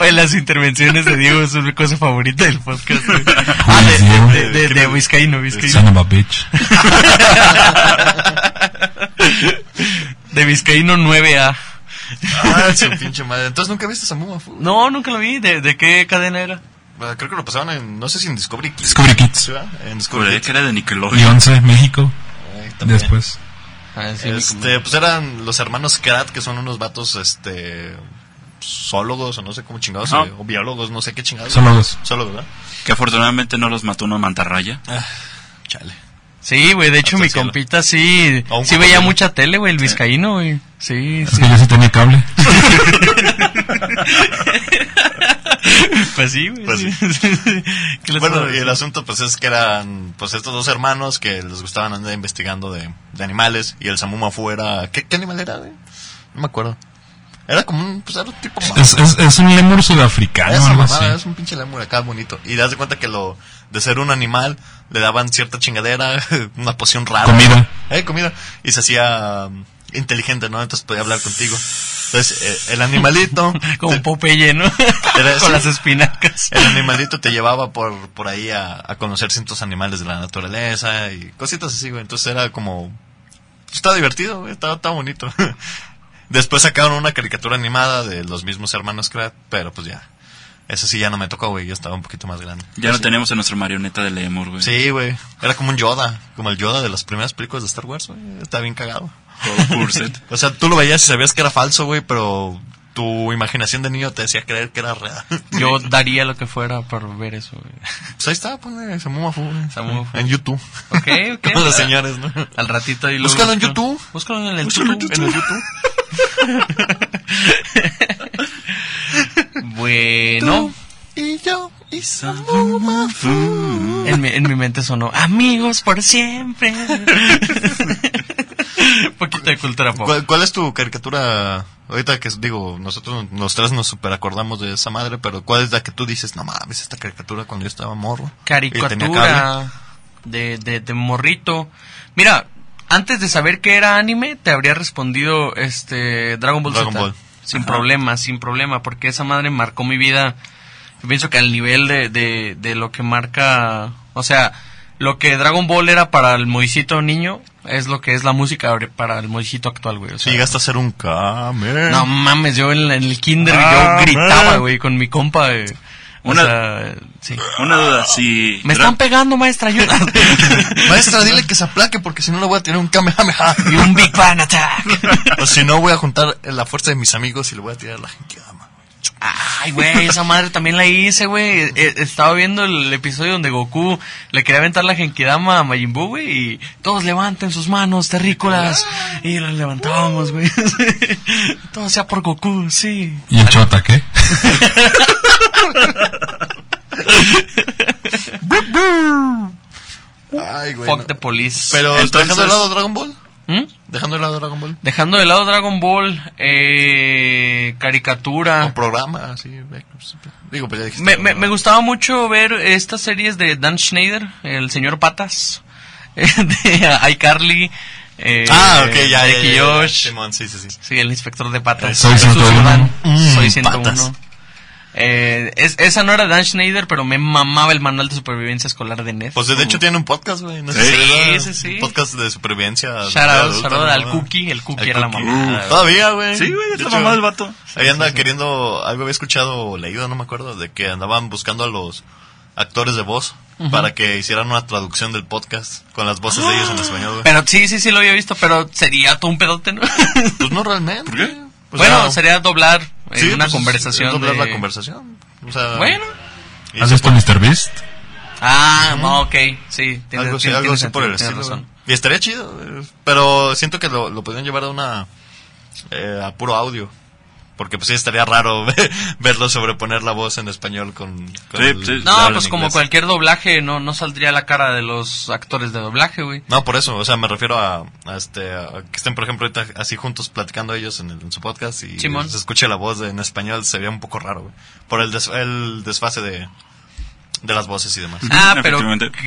Oye, las intervenciones de Diego son mi cosa favorita del podcast. güey. Ah, is de, de, de, de Vizcaíno, Vizcaíno. Son of a bitch. De Vizcaíno 9A. ah, su pinche madre. Entonces, ¿nunca viste Samu Mafu? No, nunca lo vi. ¿De, de qué cadena era? Ah, Creo que lo pasaban en, no sé si en Discovery Kids. Discovery Kids. En Discovery Kids. que era de Y Nickelodeon. 11, México. Después. Ah, sí, Este, pues eran los hermanos Krat, que son unos vatos, este, zoólogos o no sé cómo chingados, eh, o biólogos, no sé qué chingados. Zoólogos. Solo, ¿verdad? Que afortunadamente no los mató una mantarraya. Ah, chale. Sí, güey, de hecho Hasta mi cielo. compita sí, sí veía mucha tele, güey, el vizcaíno, güey. Sí, Es sí. que yo sí tenía cable. Pues sí, güey. Pues sí. ¿Qué les Bueno, y el asunto pues es que eran pues estos dos hermanos que les gustaban andar investigando de, de animales y el Samumafu era... ¿qué, ¿Qué animal era, güey? No me acuerdo. Era como un, pues era un tipo más. Es, es, es un lemur sudafricano. Esa así. es un pinche lemur acá bonito. Y das de cuenta que lo de ser un animal le daban cierta chingadera, una poción rara. Comida. Eh, comida. Y se hacía um, inteligente, ¿no? Entonces podía hablar contigo. Entonces, eh, el animalito. Como te- Popeye, ¿no? Era- Con sí. las espinacas. el animalito te llevaba por, por ahí a, a conocer ciertos animales de la naturaleza y cositas así, güey. Entonces era como... Estaba divertido, güey. Estaba, estaba bonito. Después sacaron una caricatura animada de los mismos hermanos Krat, pero pues ya. Eso sí ya no me tocó, güey. Yo estaba un poquito más grande. Ya no Sí. tenemos a nuestra marioneta de Lemur, güey. Sí, güey. Era como un Yoda. Como el Yoda de las primeras películas de Star Wars, güey. Está bien cagado. O sea, tú lo veías y sabías que era falso, güey, pero tu imaginación de niño te decía creer que era real. Yo daría lo que fuera por ver eso, güey. Pues ahí está, ponle Samu Mafu. Samu Mafu. En YouTube. Ok, ok. Como los señores, ¿no? Al ratito ahí lo Búscalo en. YouTube. Búscalo en el Búscalo YouTube. En el YouTube. Bueno, Y yo y Samu Mafu. en mi, en mi mente sonó amigos por siempre. Poquito de cultura pop. ¿Cuál, cuál es tu caricatura? Ahorita que digo, nosotros los tres nos super acordamos de esa madre, pero ¿cuál es la que tú dices, no mames, esta caricatura cuando yo estaba morro? Y tenía cable"? Caricatura de, de, de morrito. Mira, antes de saber que era anime, te habría respondido este Dragon Ball Dragon Z. Ball. Sin problema, sin problema, porque esa madre marcó mi vida Yo pienso que al nivel de, de, de lo que marca, o sea, lo que Dragon Ball era para el Moisito niño, es lo que es la música para el Moisito actual, güey. O sea, llegaste a ser un Kame. no mames, yo en, el kinder Ah, yo gritaba, man. güey, con mi compa. eh, o Una- sea, sí. Una duda, si... Me están pegando, maestra, ayuda. Maestra, dile que se aplaque porque si no le voy a tirar un Kamehameha. y un Big Bang Attack. o si no, voy a juntar la fuerza de mis amigos y le voy a tirar la Genkidama. Ay, güey, esa madre también la hice, güey. Eh, Estaba viendo el episodio donde Goku le quería aventar la Genkidama a Majin Buu, güey, y todos levanten sus manos terrícolas. Y las levantábamos, güey. Todo sea por Goku, sí. ¿Y el chota qué? Ay, güey. Fuck no. the police. Pero, Entonces- dejando de lado Dragon Ball. ¿Mm? Dejando de lado Dragon Ball. Dejando de lado Dragon Ball, eh, caricatura. O programa, así. Digo, pues ya dijiste. Me, me, me gustaba mucho ver estas series de Dan Schneider, el señor Patas, de iCarly. Eh, Ah, ok, ya, y ya, ya, ya. Simón, sí, sí, sí. Sí, el inspector de patas. Soy Jesús 101. Iván, Mm, Soy 101. patas. Eh, es- esa no era Dan Schneider, pero me mamaba el manual de supervivencia escolar de Ned. Pues de hecho tiene un podcast, güey. No sé Sí, sí, sí. Un podcast de supervivencia. Shout out, al Cookie. El Cookie El era la mamada. Uh. Todavía, güey. Sí, güey, es De la hecho, mamá del vato. Ahí anda queriendo, algo había escuchado o leído, no me acuerdo, de que andaban buscando a los actores de voz para que hicieran una traducción del podcast con las voces de ellos en español, güey. Pero sí, sí, sí lo había visto, pero sería todo un pedote, ¿no? Pues no realmente. ¿Por qué? O bueno, sea, sería doblar sí, una pues, es- conversación. es doblar de- la conversación. O sea, Bueno. ¿Has visto Mr. Beast? Ah, no, ok, sí. Tiene, algo así, tiene- algo tiene así por el estilo. razón. Y estaría chido, eh, pero siento que lo, lo podrían llevar a una eh, a puro audio. Porque pues sí estaría raro verlo sobreponer la voz en español con, con Sí, el- sí. No, pues como cualquier doblaje, no, no saldría la cara de los actores de doblaje, güey. No, por eso, o sea, me refiero a, a este, a que estén, por ejemplo, ahorita así juntos platicando ellos en, el- en su podcast y Simón. se escuche la voz de- en español, sería un poco raro, güey. Por el, des- el desfase de, de las voces y demás. Ah, pero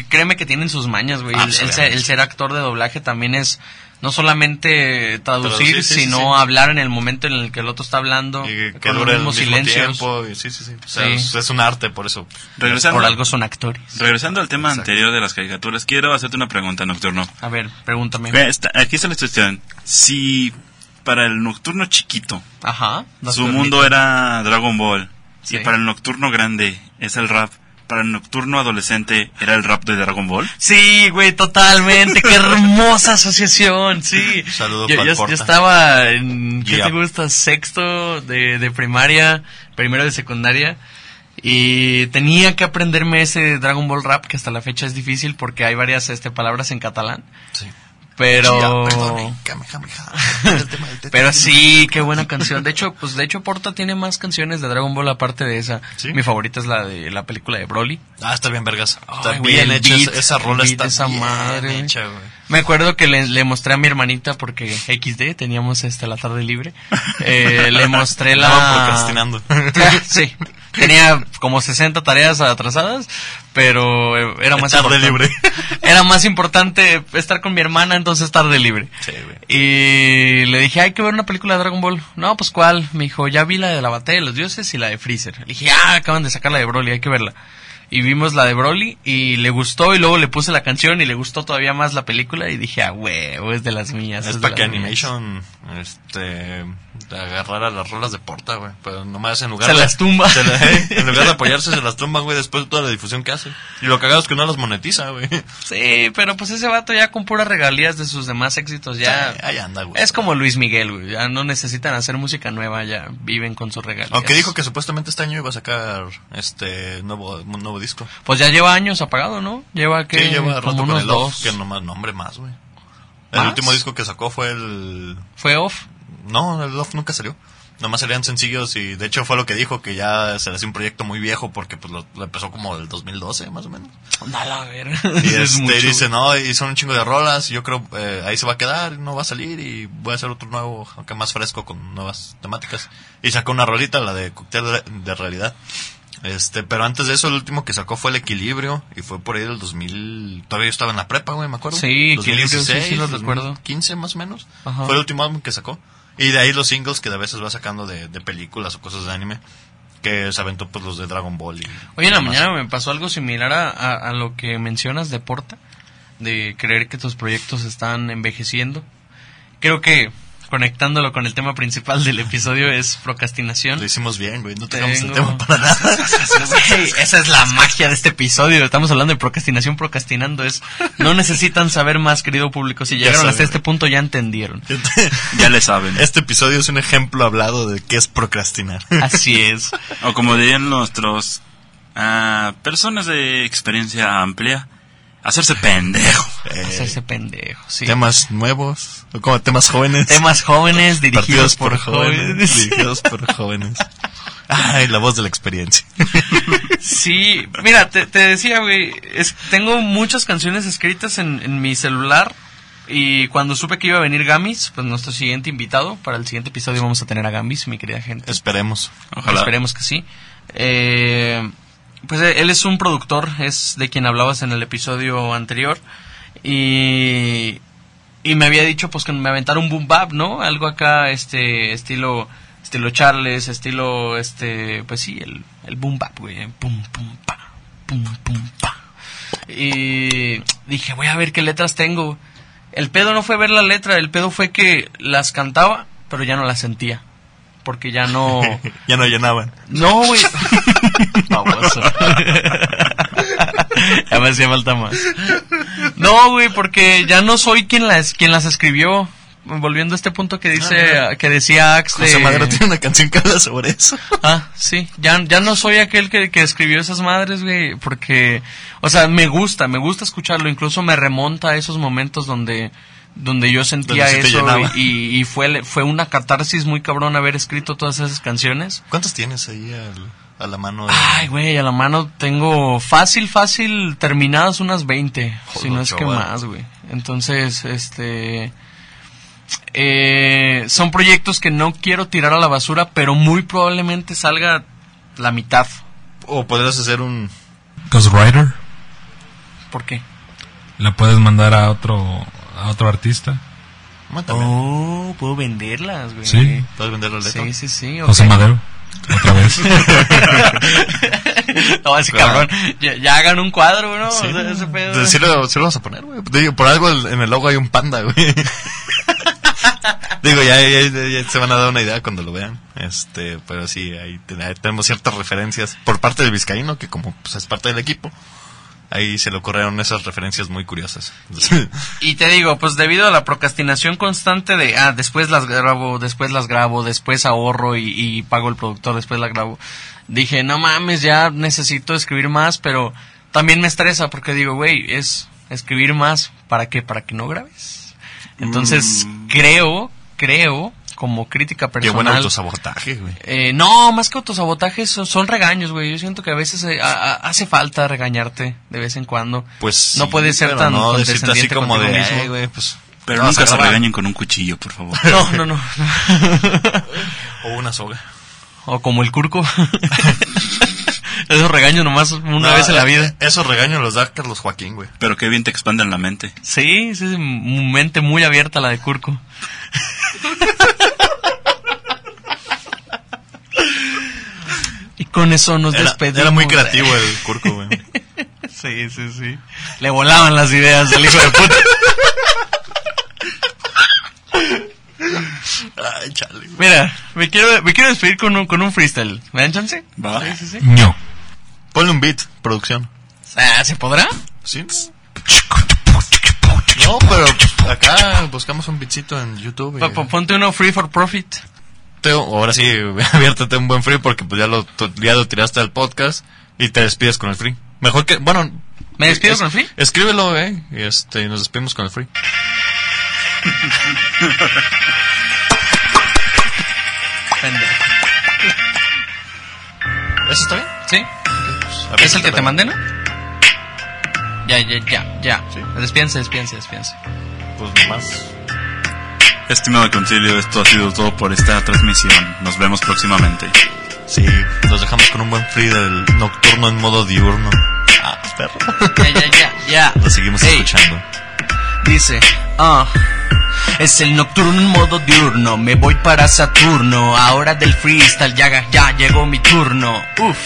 créeme que tienen sus mañas, güey. Ah, El, el ser, obviamente. el ser actor de doblaje también es no solamente traducir, Traducir, sí, sí, sino sí. hablar en el momento en el que el otro está hablando, Y que dure el mismo tiempo. y sí, sí, sí. O sea, Sí. Es, es un arte, por eso. Regresando, Por algo son actores. regresando al tema Exacto. anterior de las caricaturas, quiero hacerte una pregunta, Nocturno. A ver, pregúntame. Ve, está- Aquí está la cuestión. Si para el Nocturno chiquito Ajá. su mundo era Dragon Ball Sí. y para el Nocturno grande es el rap, para el Nocturno adolescente era el rap de Dragon Ball. Sí, güey, totalmente. Qué hermosa asociación, sí. Saludo yo, yo- yo estaba en, ¿qué Yeah. te gusta? Sexto de, de primaria, primero de secundaria. Y tenía que aprenderme ese Dragon Ball rap, que hasta la fecha es difícil porque hay varias este, palabras en catalán. Sí. Pero... Pero sí, qué buena canción. De hecho, pues de hecho Porta tiene más canciones de Dragon Ball aparte de esa. ¿Sí? Mi favorita es la de la película de Broly. Ah, está bien vergas. Está bien hecha. esa- rola está esa bien madre. hecha, güey. Me acuerdo que le, le mostré a mi hermanita porque XD teníamos este la tarde libre. Eh, le mostré la procrastinando. sí. Tenía como 60 tareas atrasadas, pero eh, era más Tarde importante. libre. Era más importante estar con mi hermana, entonces tarde libre. Sí, güey. Y le dije, hay que ver una película de Dragon Ball. No, pues ¿cuál? Me dijo, ya vi la de la batalla de los dioses y la de Freezer. Le dije, ah, acaban de sacar la de Broly, hay que verla. Y vimos la de Broly y le gustó y luego le puse la canción y le gustó todavía más la película y dije, ah, huevo, es de las mías. Es para que las mías". Animation este, agarrara las rolas de Porta, güey. Pero nomás en lugar Se de... las tumba. se la- eh, en lugar de apoyarse, se las tumban, güey, después de toda la difusión que hace. Y lo cagado es que no las monetiza, güey. Sí, pero pues ese vato ya con puras regalías de sus demás éxitos ya... Sí, ahí anda, güey. Es como Luis Miguel, güey. Ya no necesitan hacer música nueva, ya viven con sus regalías. Aunque dijo que supuestamente este año iba a sacar este nuevo, nuevo disco. Pues ya lleva años apagado, ¿no? Lleva que Sí, lleva rato con el Off, que nomás nombre más, güey. El último disco que sacó fue el... Fue off. No, el Love nunca salió. Nomás salían sencillos y de hecho fue lo que dijo, que ya se le hacía un proyecto muy viejo porque pues lo, lo empezó como el 2012 más o menos. Dale a ver. Y Es este, mucho. dice, no, y son un chingo de rolas yo creo eh, ahí se va a quedar, no va a salir y voy a hacer otro nuevo, aunque más fresco con nuevas temáticas. Y sacó una rolita, la de Cóctel de, de Realidad. Este, pero antes de eso el último que sacó fue El Equilibrio y fue por ahí del 2000, todavía yo estaba en la prepa, güey, me acuerdo. Sí, Equilibrio, sí, sí, lo recuerdo. 15 más o menos. Ajá. Fue el último álbum que sacó. Y de ahí los singles que de veces va sacando de, de películas o cosas de anime. que se aventó pues los de Dragon Ball. Y Oye, en la mañana me pasó algo similar a, a- a lo que mencionas de Porta, de creer que tus proyectos están envejeciendo. Creo que conectándolo con el tema principal del episodio es procrastinación. Lo hicimos bien, güey. No tengamos el Tengo- tema para nada. Güey, esa es la magia de este episodio. Estamos hablando de procrastinación, procrastinando. Es no necesitan saber más, querido público. Si llegaron hasta este punto, ya entendieron. Ya le saben. Este episodio es un ejemplo hablado de qué es procrastinar. Así es. O como dirían nuestros ah, personas de experiencia amplia, hacerse pendejo. Eh, Hacerse pendejo, sí. temas nuevos, o como temas jóvenes. Temas jóvenes dirigidos por, jóvenes. Dirigidos por jóvenes. Ay, la voz de la experiencia. Sí, mira, te, te decía, güey, es- tengo muchas canciones escritas en, en mi celular y cuando supe que iba a venir Gamis, pues nuestro siguiente invitado, para el siguiente episodio vamos a tener a Gamis, mi querida gente. Esperemos. Ojalá. Esperemos que sí. Eh, pues eh, él es un productor, es de quien hablabas en el episodio anterior y, y me había dicho pues que me aventara un boom bap, ¿no? Algo acá, este, estilo, estilo Charles, estilo, este, pues sí, el, el boom bap, güey, pum, pum, pa, pum, pum, pa. Y dije, voy a ver qué letras tengo. El pedo no fue ver la letra, el pedo fue que las cantaba, pero ya no las sentía. Porque ya no... ya no llenaban. No, güey. Baboso. ya me hacía falta más. No, güey, porque ya no soy quien las, quien las escribió. Volviendo a este punto que dice, que decía Axe de- José Madero tiene una canción que habla sobre eso. Ah, sí, ya, ya no soy aquel que, que escribió esas madres, güey, porque, o sea, me gusta, me gusta escucharlo, incluso me remonta a esos momentos donde, donde yo sentía Donde eso y, y fue, fue una catarsis muy cabrón haber escrito todas esas canciones. ¿Cuántos tienes ahí al- a la mano? de- Ay, güey, a la mano tengo fácil, fácil, terminadas unas 20, si no es que más, güey. Entonces, este... eh, son proyectos que no quiero tirar a la basura, pero muy probablemente salga la mitad. O podrías hacer un... Ghostwriter. ¿Por qué? La puedes mandar a otro a otro artista. También. Oh, puedo venderlas, güey. Sí. Puedes vender la letra. Sí, sí, sí. ok. José Madero. Otra vez. no, cabrón. Ya, ya hagan un cuadro, ¿no? Sí. O sea, ese pedo. Entonces, sí, lo, sí lo vas a poner, güey. Digo, por algo en el logo hay un panda, güey. Digo, ya, ya, ya- ya se van a dar una idea cuando lo vean. Este, pero sí, ahí tenemos ciertas referencias por parte del vizcaíno, que como pues, es parte del equipo, ahí se le ocurrieron esas referencias muy curiosas. Y te digo, pues debido a la procrastinación constante de, ah, después las grabo, después las grabo, después ahorro y, y pago el productor, después la grabo, dije, no mames, ya necesito escribir más, pero también me estresa porque digo, güey, es escribir más, ¿para qué? ¿Para que no grabes? Entonces, Mm. creo, creo, como crítica qué buen personal... autosabotaje, güey. Eh, no, más que autosabotajes son, son regaños, güey. Yo siento que a veces eh, a- a- hace falta regañarte de vez en cuando. Pues no sí, puede ser tan no decirte así condescendiente como de, mismo. "Ay, güey, pues Pero nunca se grabar". regañen con un cuchillo, por favor. No, no, no. O una soga. o como el curco. Esos regaños nomás una No, vez en la eh, vida. eh, Esos regaños los da Carlos Joaquín, güey. Pero qué bien te expanden la mente. Sí, sí, m- mente muy abierta la de curco. y con eso nos Era, despedimos. era muy creativo el Curco, güey. Sí, sí, sí. Le volaban las ideas del hijo de puta. Ay, chale. Mira, me quiero, me quiero despedir con un, con un freestyle. ¿Me dan chance? Va. Sí, sí, sí. No. Ponle un beat, producción. Ah, ¿Se podrá? ¿Sí? No, pero acá buscamos un beatcito en YouTube. y- Po- po- Ponte uno free for profit. Ahora sí, aviértate un buen free porque pues ya lo, tu- ya lo tiraste al podcast y te despides con el free. Mejor que, bueno... ¿Me despido es- con el free? Escríbelo, eh, y este, y nos despedimos con el free. Pendejo. ¿Eso está bien? ¿Sí? Pues, ¿Es el que te mandé, no? Ya, ya, ya, ya. Sí. Despídense, despídense, despídense. Pues más. Estimado concilio, esto ha sido todo por esta transmisión. Nos vemos próximamente. Sí, los dejamos con un buen free del nocturno en modo diurno. Ah, perro. Ya, ya, ya, ya. Lo seguimos Ey. escuchando. Dice, ah, Es el nocturno en modo diurno, me voy para Saturno. Ahora del freestyle ya, ya llegó mi turno. Uf.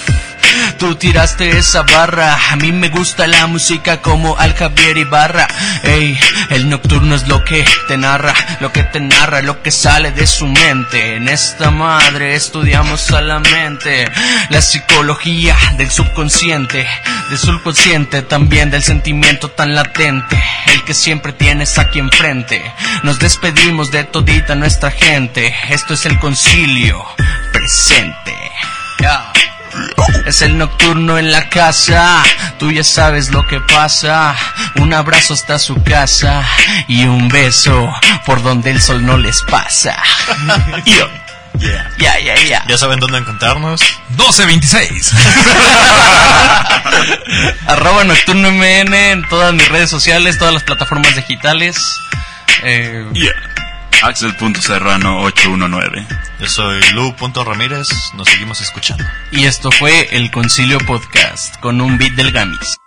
Tú tiraste esa barra, a mí me gusta la música como al Javier Ibarra. Ey, el nocturno es lo que te narra, lo que te narra, lo que sale de su mente. En esta madre estudiamos solamente la psicología del subconsciente, del subconsciente también del sentimiento tan latente, el que siempre tienes aquí enfrente. Nos despedimos de todita nuestra gente, esto es el concilio presente. Es el nocturno en la casa, tú ya sabes lo que pasa. Un abrazo hasta su casa y un beso por donde el sol no les pasa. Yeah. Ya, ya, ya. Ya saben dónde encontrarnos. 1226. Arroba Nocturno MN en todas mis redes sociales, todas las plataformas digitales. Eh, Yeah. Axel.serrano 819. Yo soy Lu.ramírez. Nos seguimos escuchando. y esto fue el Concilio Podcast con un beat del Gamis.